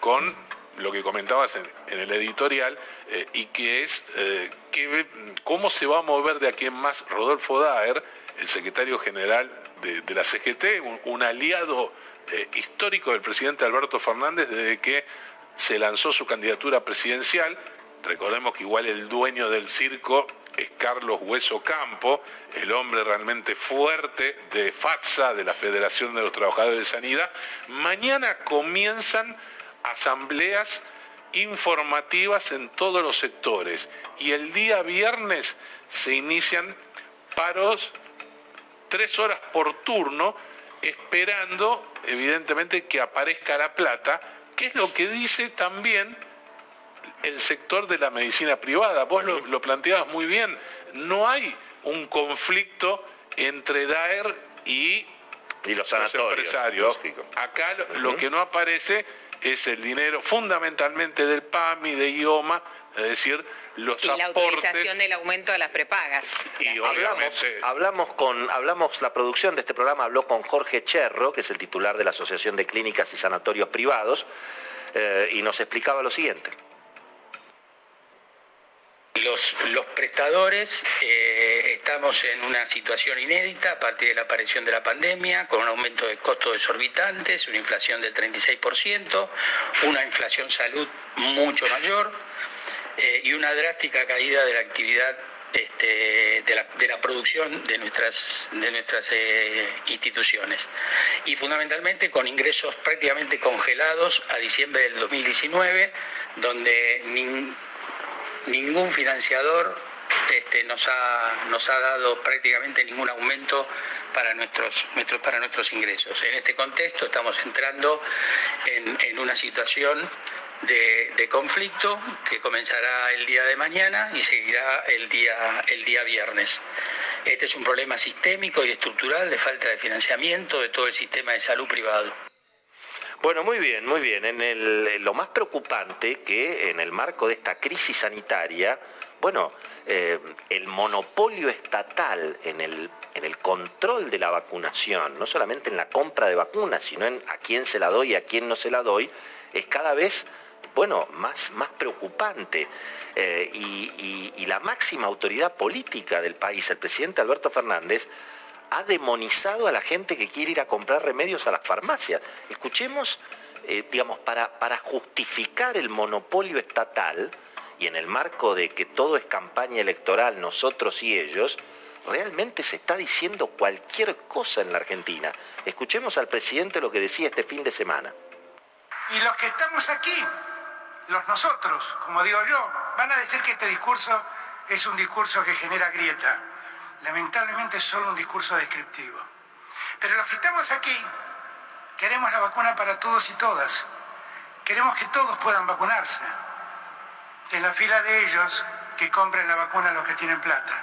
con lo que comentabas en el editorial, eh, y que es eh, que, cómo se va a mover de aquí en más Rodolfo Daer, el secretario general de, la CGT, un, aliado eh, histórico del presidente Alberto Fernández desde que se lanzó su candidatura presidencial. Recordemos que igual el dueño del circo es Carlos Hueso Campo, el hombre realmente fuerte de FATSA, de la Federación de los Trabajadores de Sanidad. Mañana comienzan asambleas informativas en todos los sectores. Y el día viernes se inician paros tres horas por turno, esperando evidentemente que aparezca la plata, que es lo que dice también el sector de la medicina privada. Vos lo, planteabas muy bien, no hay un conflicto entre DAER y, los, empresarios. Acá lo que no aparece es el dinero fundamentalmente del PAMI, de IOMA, es decir, los y la autorización del aumento de las prepagas. Y hablamos, con, hablamos, la producción de este programa habló con Jorge Cherro, que es el titular de la Asociación de Clínicas y Sanatorios Privados, eh, y nos explicaba lo siguiente. Los, prestadores eh, estamos en una situación inédita a partir de la aparición de la pandemia, con un aumento de costos exorbitantes, una inflación del 36%, una inflación salud mucho mayor eh, y una drástica caída de la actividad este, de, la, producción de nuestras, de nuestras eh, instituciones. Y fundamentalmente con ingresos prácticamente congelados a diciembre del 2019, donde ningún financiador este, nos, ha, nos ha dado prácticamente ningún aumento para nuestros, nuestros, para nuestros ingresos. En este contexto estamos entrando en, una situación de, conflicto que comenzará el día de mañana y seguirá el día, el día viernes. Este es un problema sistémico y estructural de falta de financiamiento de todo el sistema de salud privado. Bueno, muy bien, muy bien. En lo más preocupante que en el marco de esta crisis sanitaria, bueno, eh, el monopolio estatal en el, en el control de la vacunación, no solamente en la compra de vacunas, sino en a quién se la doy y a quién no se la doy, es cada vez bueno, más, más preocupante. Eh, y, la máxima autoridad política del país, el presidente Alberto Fernández, ha demonizado a la gente que quiere ir a comprar remedios a las farmacias. Escuchemos, eh, digamos, para, para justificar el monopolio estatal y en el marco de que todo es campaña electoral, nosotros y ellos, realmente se está diciendo cualquier cosa en la Argentina. Escuchemos al presidente lo que decía este fin de semana. Y los que estamos aquí, los nosotros, como digo yo, van a decir que este discurso es un discurso que genera grieta. Lamentablemente es solo un discurso descriptivo. Pero los que estamos aquí queremos la vacuna para todos y todas. Queremos que todos puedan vacunarse. En la fila de ellos, que compren la vacuna los que tienen plata.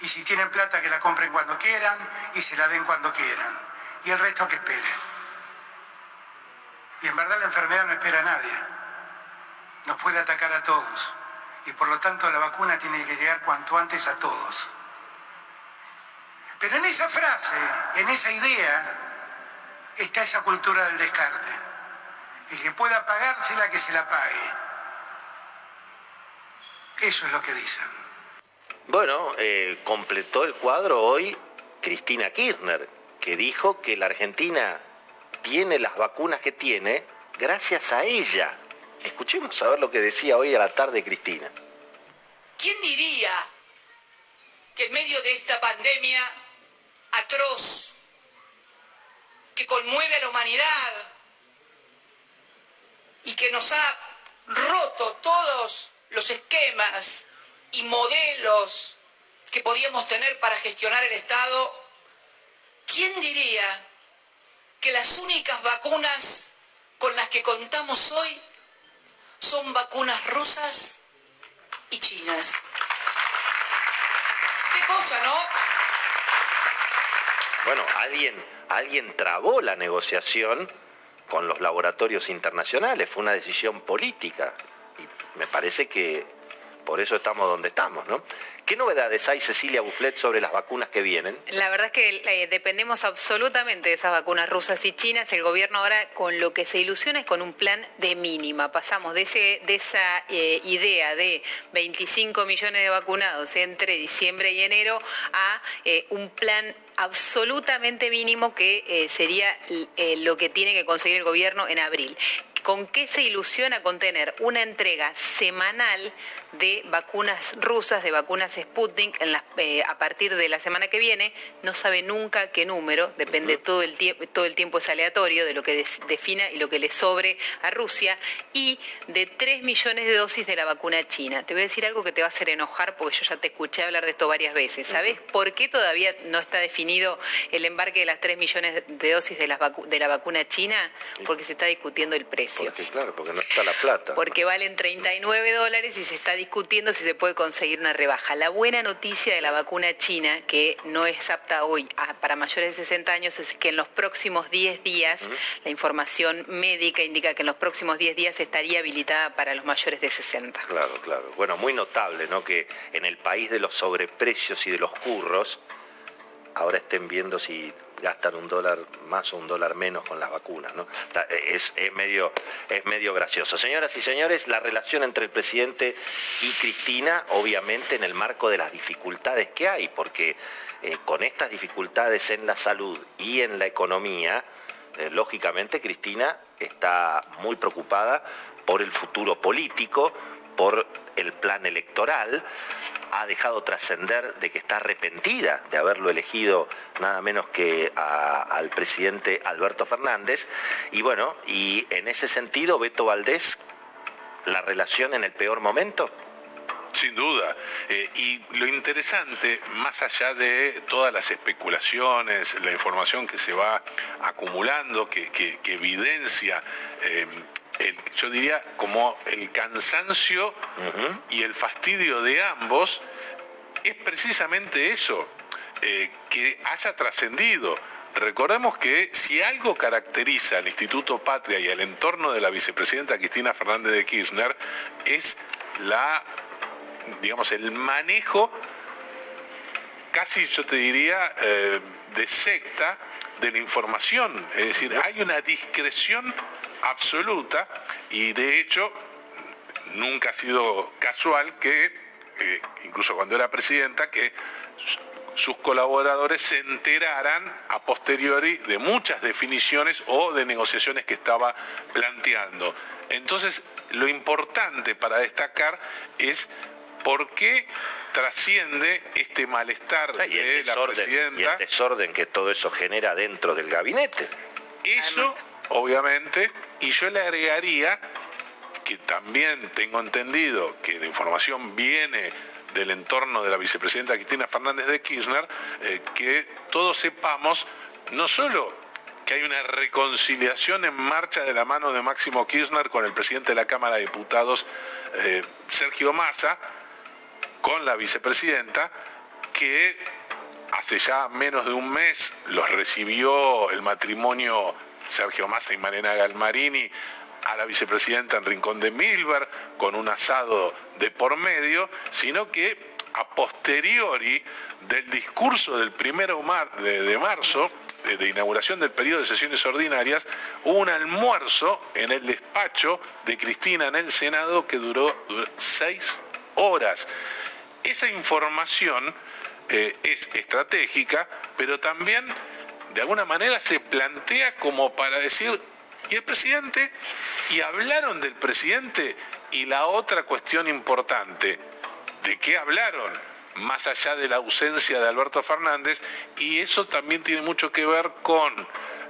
Y si tienen plata, que la compren cuando quieran y se la den cuando quieran. Y el resto que esperen. Y en verdad la enfermedad no espera a nadie. Nos puede atacar a todos. Y por lo tanto la vacuna tiene que llegar cuanto antes a todos. Pero en esa frase, en esa idea, está esa cultura del descarte. El que pueda pagársela, que se la pague. Eso es lo que dicen. Bueno, eh, completó el cuadro hoy Cristina Kirchner, que dijo que la Argentina tiene las vacunas que tiene gracias a ella. Escuchemos a ver lo que decía hoy a la tarde Cristina. ¿Quién diría que en medio de esta pandemia atroz que conmueve a la humanidad y que nos ha roto todos los esquemas y modelos que podíamos tener para gestionar el Estado, ¿quién diría que las únicas vacunas con las que contamos hoy son vacunas rusas y chinas? ¿Qué cosa, no? Bueno, alguien, alguien trabó la negociación con los laboratorios internacionales, fue una decisión política y me parece que por eso estamos donde estamos, ¿no? ¿Qué novedades hay, Cecilia Bufflet, sobre las vacunas que vienen? La verdad es que eh, dependemos absolutamente de esas vacunas rusas y chinas. El gobierno ahora con lo que se ilusiona es con un plan de mínima. Pasamos de, ese, de esa eh, idea de 25 millones de vacunados entre diciembre y enero a eh, un plan absolutamente mínimo que sería lo que tiene que conseguir el gobierno en abril. ¿Con qué se ilusiona con tener una entrega semanal de vacunas rusas, de vacunas Sputnik, eh, a partir de la semana que viene? No sabe nunca qué número, depende todo el, tiempo, todo el tiempo es aleatorio de lo que defina y lo que le sobre a Rusia, y de 3 millones de dosis de la vacuna china. Te voy a decir algo que te va a hacer enojar porque yo ya te escuché hablar de esto varias veces. ¿Sabes por qué todavía no está definido el embarque de las 3 millones de dosis de la, de la vacuna china? Porque se está discutiendo el precio. Porque claro, porque no está la plata. Porque valen 39 dólares y se está discutiendo si se puede conseguir una rebaja. La buena noticia de la vacuna china, que no es apta hoy para mayores de 60 años, es que en los próximos 10 días, la información médica indica que en los próximos 10 días estaría habilitada para los mayores de 60. Claro, claro. Bueno, muy notable, ¿no? Que en el país de los sobreprecios y de los curros, ahora estén viendo si gastan un dólar más o un dólar menos con las vacunas. ¿no? Es, medio, es medio gracioso. Señoras y señores, la relación entre el presidente y Cristina, obviamente en el marco de las dificultades que hay, porque eh, con estas dificultades en la salud y en la economía, eh, lógicamente Cristina está muy preocupada por el futuro político, por el plan electoral, ha dejado trascender de que está arrepentida de haberlo elegido nada menos que al presidente Alberto Fernández. Y bueno, y en ese sentido, Beto Valdés, la relación en el peor momento. Sin duda. Eh, y lo interesante, más allá de todas las especulaciones, la información que se va acumulando, que, evidencia eh, yo diría, como el cansancio y el fastidio de ambos, es precisamente eso, eh, que haya trascendido. Recordemos que si algo caracteriza al Instituto Patria y al entorno de la vicepresidenta Cristina Fernández de Kirchner, es la, digamos, el manejo, casi yo te diría, eh, de secta de la información. Es decir, hay una discreción absoluta y de hecho nunca ha sido casual que, eh, incluso cuando era presidenta, que sus colaboradores se enteraran a posteriori de muchas definiciones o de negociaciones que estaba planteando. Entonces, lo importante para destacar es por qué trasciende este malestar de la presidenta. Y el desorden que todo eso genera dentro del gabinete. Eso, obviamente, y yo le agregaría que también tengo entendido que la información viene del entorno de la vicepresidenta Cristina Fernández de Kirchner, eh, que todos sepamos no solo que hay una reconciliación en marcha de la mano de Máximo Kirchner con el presidente de la Cámara de Diputados, eh, Sergio Massa, con la vicepresidenta, que hace ya menos de un mes los recibió el matrimonio Sergio Massa y Marina Galmarini a la vicepresidenta en Rincón de Milver con un asado de por medio, sino que a posteriori del discurso del primero de, marzo, de, inauguración del periodo de sesiones ordinarias, hubo un almuerzo en el despacho de Cristina en el Senado que duró, seis horas. Esa información eh, es estratégica, pero también de alguna manera se plantea como para decir, ¿y el presidente? Y hablaron del presidente y la otra cuestión importante, ¿de qué hablaron? Más allá de la ausencia de Alberto Fernández, y eso también tiene mucho que ver con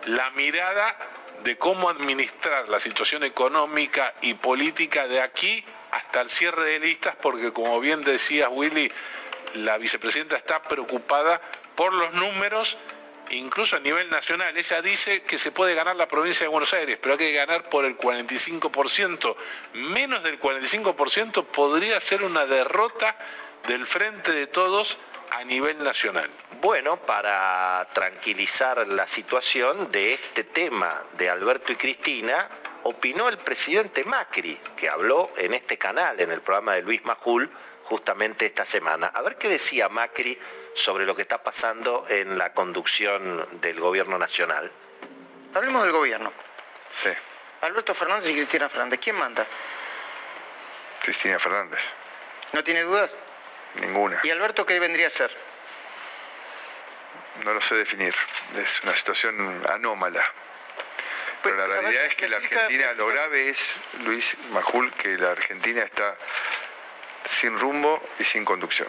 la mirada de cómo administrar la situación económica y política de aquí hasta el cierre de listas, porque como bien decías Willy, la vicepresidenta está preocupada por los números incluso a nivel nacional. Ella dice que se puede ganar la provincia de Buenos Aires, pero hay que ganar por el 45%. Menos del 45% podría ser una derrota del frente de todos a nivel nacional. Bueno, para tranquilizar la situación de este tema de Alberto y Cristina, opinó el presidente Macri, que habló en este canal, en el programa de Luis Majul, justamente esta semana. A ver qué decía Macri sobre lo que está pasando en la conducción del gobierno nacional. Hablemos del gobierno. Sí. Alberto Fernández y Cristina Fernández. ¿Quién manda? Cristina Fernández. ¿No tiene dudas? Ninguna. ¿Y Alberto qué vendría a ser? No lo sé definir. Es una situación anómala. Pero la realidad es que la Argentina, lo grave es, Luis Majul, que la Argentina está sin rumbo y sin conducción.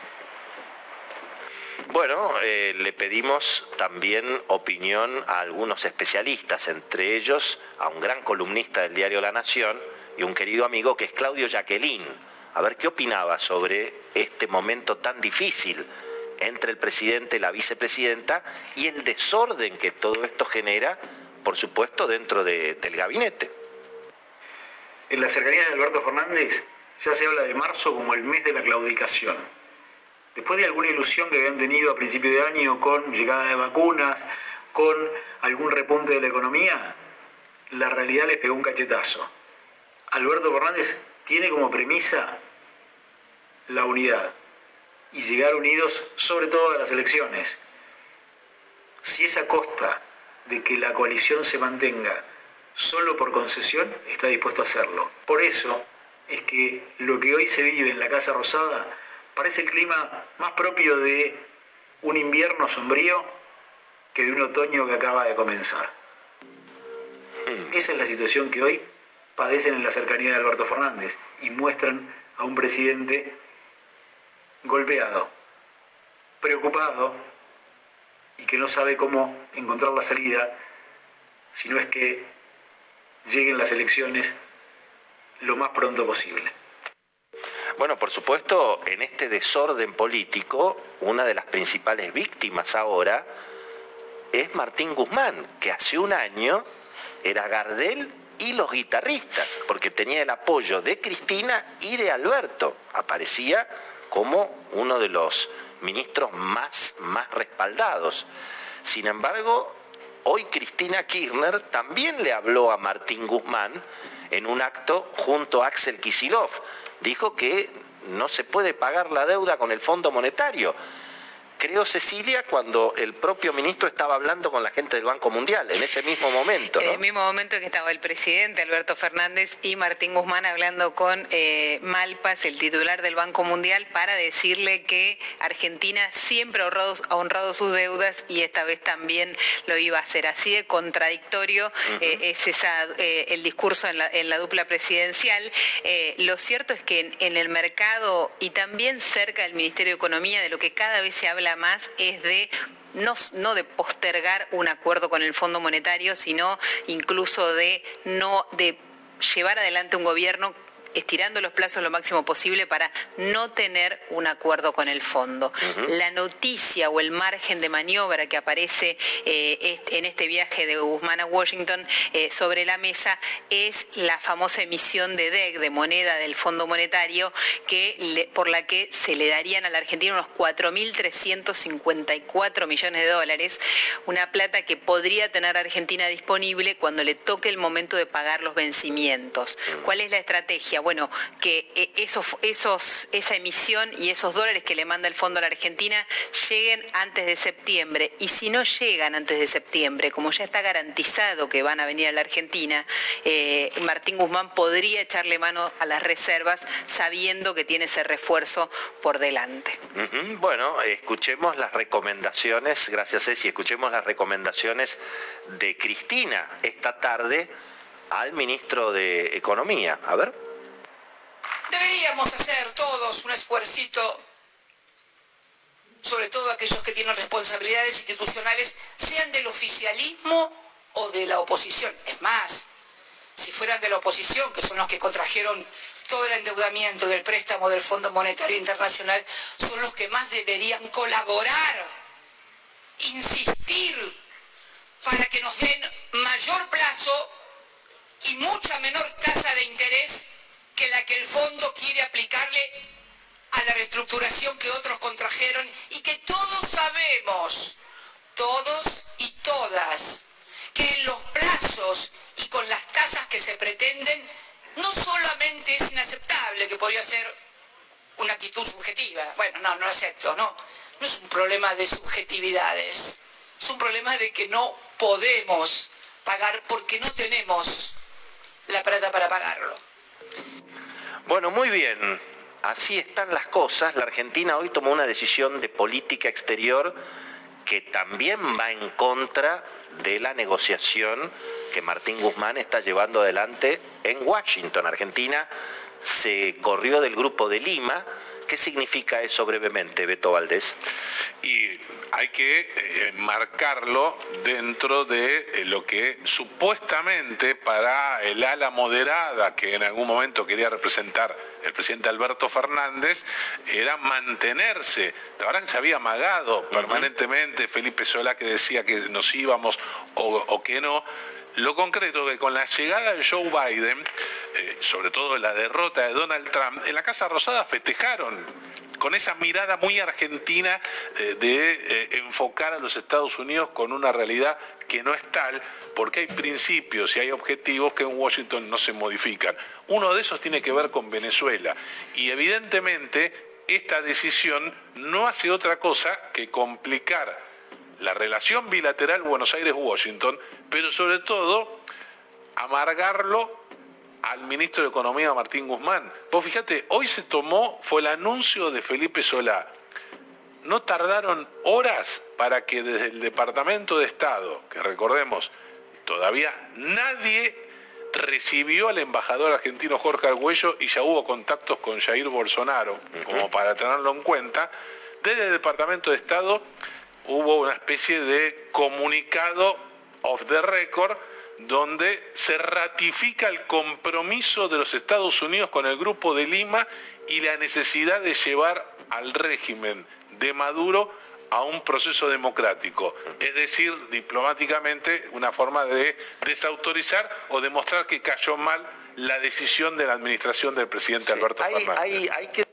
Bueno, eh, le pedimos también opinión a algunos especialistas, entre ellos a un gran columnista del diario La Nación y un querido amigo que es Claudio Jacqueline. A ver qué opinaba sobre este momento tan difícil entre el presidente y la vicepresidenta y el desorden que todo esto genera, por supuesto, dentro del gabinete. En la cercanía de Alberto Fernández ya se habla de marzo como el mes de la claudicación después de alguna ilusión que habían tenido a principio de año con llegada de vacunas, con algún repunte de la economía, la realidad les pegó un cachetazo. Alberto Fernández tiene como premisa la unidad y llegar unidos sobre todo a las elecciones. Si es a costa de que la coalición se mantenga solo por concesión, está dispuesto a hacerlo. Por eso es que lo que hoy se vive en la Casa Rosada parece el clima más propio de un invierno sombrío que de un otoño que acaba de comenzar. Hmm. Esa es la situación que hoy padecen en la cercanía de Alberto Fernández y muestran a un presidente golpeado, preocupado y que no sabe cómo encontrar la salida si no es que lleguen las elecciones lo más pronto posible. Bueno, por supuesto, en este desorden político, una de las principales víctimas ahora es Martín Guzmán, que hace un año era Gardel y los guitarristas, porque tenía el apoyo de Cristina y de Alberto. Aparecía como uno de los ministros más, más respaldados. Sin embargo, hoy Cristina Kirchner también le habló a Martín Guzmán en un acto junto a Axel Kisilov dijo que no se puede pagar la deuda con el Fondo Monetario. Creo Cecilia, cuando el propio ministro estaba hablando con la gente del Banco Mundial, en ese mismo momento. En el mismo momento que estaba el presidente Alberto Fernández y Martín Guzmán hablando con eh, Malpas, el titular del Banco Mundial, para decirle que Argentina siempre ha honrado, sus deudas y esta vez también lo iba a hacer. Así de contradictorio eh, es esa, eh, el discurso en la, dupla presidencial. lo cierto es que en el mercado y también cerca del Ministerio de Economía, de lo que cada vez se habla más es de no, no, de postergar un acuerdo con el Fondo Monetario, sino incluso de no de llevar adelante un gobierno estirando los plazos lo máximo posible para no tener un acuerdo con el fondo. La noticia o el margen de maniobra que aparece eh, en este viaje de Guzmán a Washington eh, sobre la mesa es la famosa emisión de DEC, de moneda del Fondo Monetario, que por la que se le darían a la Argentina unos 4.354 millones de dólares, una plata que podría tener Argentina disponible cuando le toque el momento de pagar los vencimientos. ¿Cuál es la estrategia? Bueno, que eh, esa emisión y esos dólares que le manda el fondo a la Argentina lleguen antes de septiembre. Y si no llegan antes de septiembre, como ya está garantizado que van a venir a la Argentina, eh, Martín Guzmán podría echarle mano a las reservas sabiendo que tiene ese refuerzo por delante. Bueno, escuchemos las recomendaciones, gracias Ceci, escuchemos las recomendaciones de Cristina esta tarde al ministro de Economía. A ver. Deberíamos hacer todos un esfuercito, sobre todo aquellos que tienen responsabilidades institucionales, sean del oficialismo o de la oposición. Es más, si fueran de la oposición, que son los que contrajeron todo el endeudamiento del préstamo del Fondo Monetario Internacional, son los que más deberían colaborar, insistir para que nos den mayor plazo y mucha menor tasa de interés que la que el fondo quiere aplicarle a la reestructuración que otros contrajeron y que todos sabemos, todos y todas, que en los plazos y con las tasas que se pretenden, no solamente es inaceptable, que podría ser una actitud subjetiva, bueno, no, no acepto, no, no es un problema de subjetividades, es un problema de que no podemos pagar porque no tenemos la plata para pagarlo. Bueno, muy bien. Así están las cosas. La Argentina hoy tomó una decisión de política exterior que también va en contra de la negociación que Martín Guzmán está llevando adelante en Washington. Argentina se corrió del grupo de Lima. ¿Qué significa eso brevemente, Beto Valdés? Y hay que eh, marcarlo dentro de eh, lo que supuestamente para el ala moderada que en algún momento quería representar el presidente Alberto Fernández era mantenerse. La verdad que se había amagado permanentemente Felipe Solá que decía que nos íbamos o, que no. Lo concreto que con la llegada de Joe Biden, eh, sobre todo la derrota de Donald Trump, en la Casa Rosada festejaron con esa mirada muy argentina eh, de eh, enfocar a los Estados Unidos con una realidad que no es tal, porque hay principios y hay objetivos que en Washington no se modifican. Uno de esos tiene que ver con Venezuela y evidentemente esta decisión no hace otra cosa que complicar la relación bilateral Buenos Aires-Washington, pero sobre todo amargarlo al ministro de Economía Martín Guzmán. Vos fíjate, hoy se tomó, fue el anuncio de Felipe Solá. No tardaron horas para que desde el Departamento de Estado, que recordemos, todavía nadie recibió al embajador argentino Jorge Argüello y ya hubo contactos con Jair Bolsonaro, como para tenerlo en cuenta. Desde el Departamento de Estado hubo una especie de comunicado off the record donde se ratifica el compromiso de los Estados Unidos con el Grupo de Lima y la necesidad de llevar al régimen de Maduro a un proceso democrático, es decir, diplomáticamente una forma de desautorizar o demostrar que cayó mal la decisión de la administración del presidente Alberto Fernández.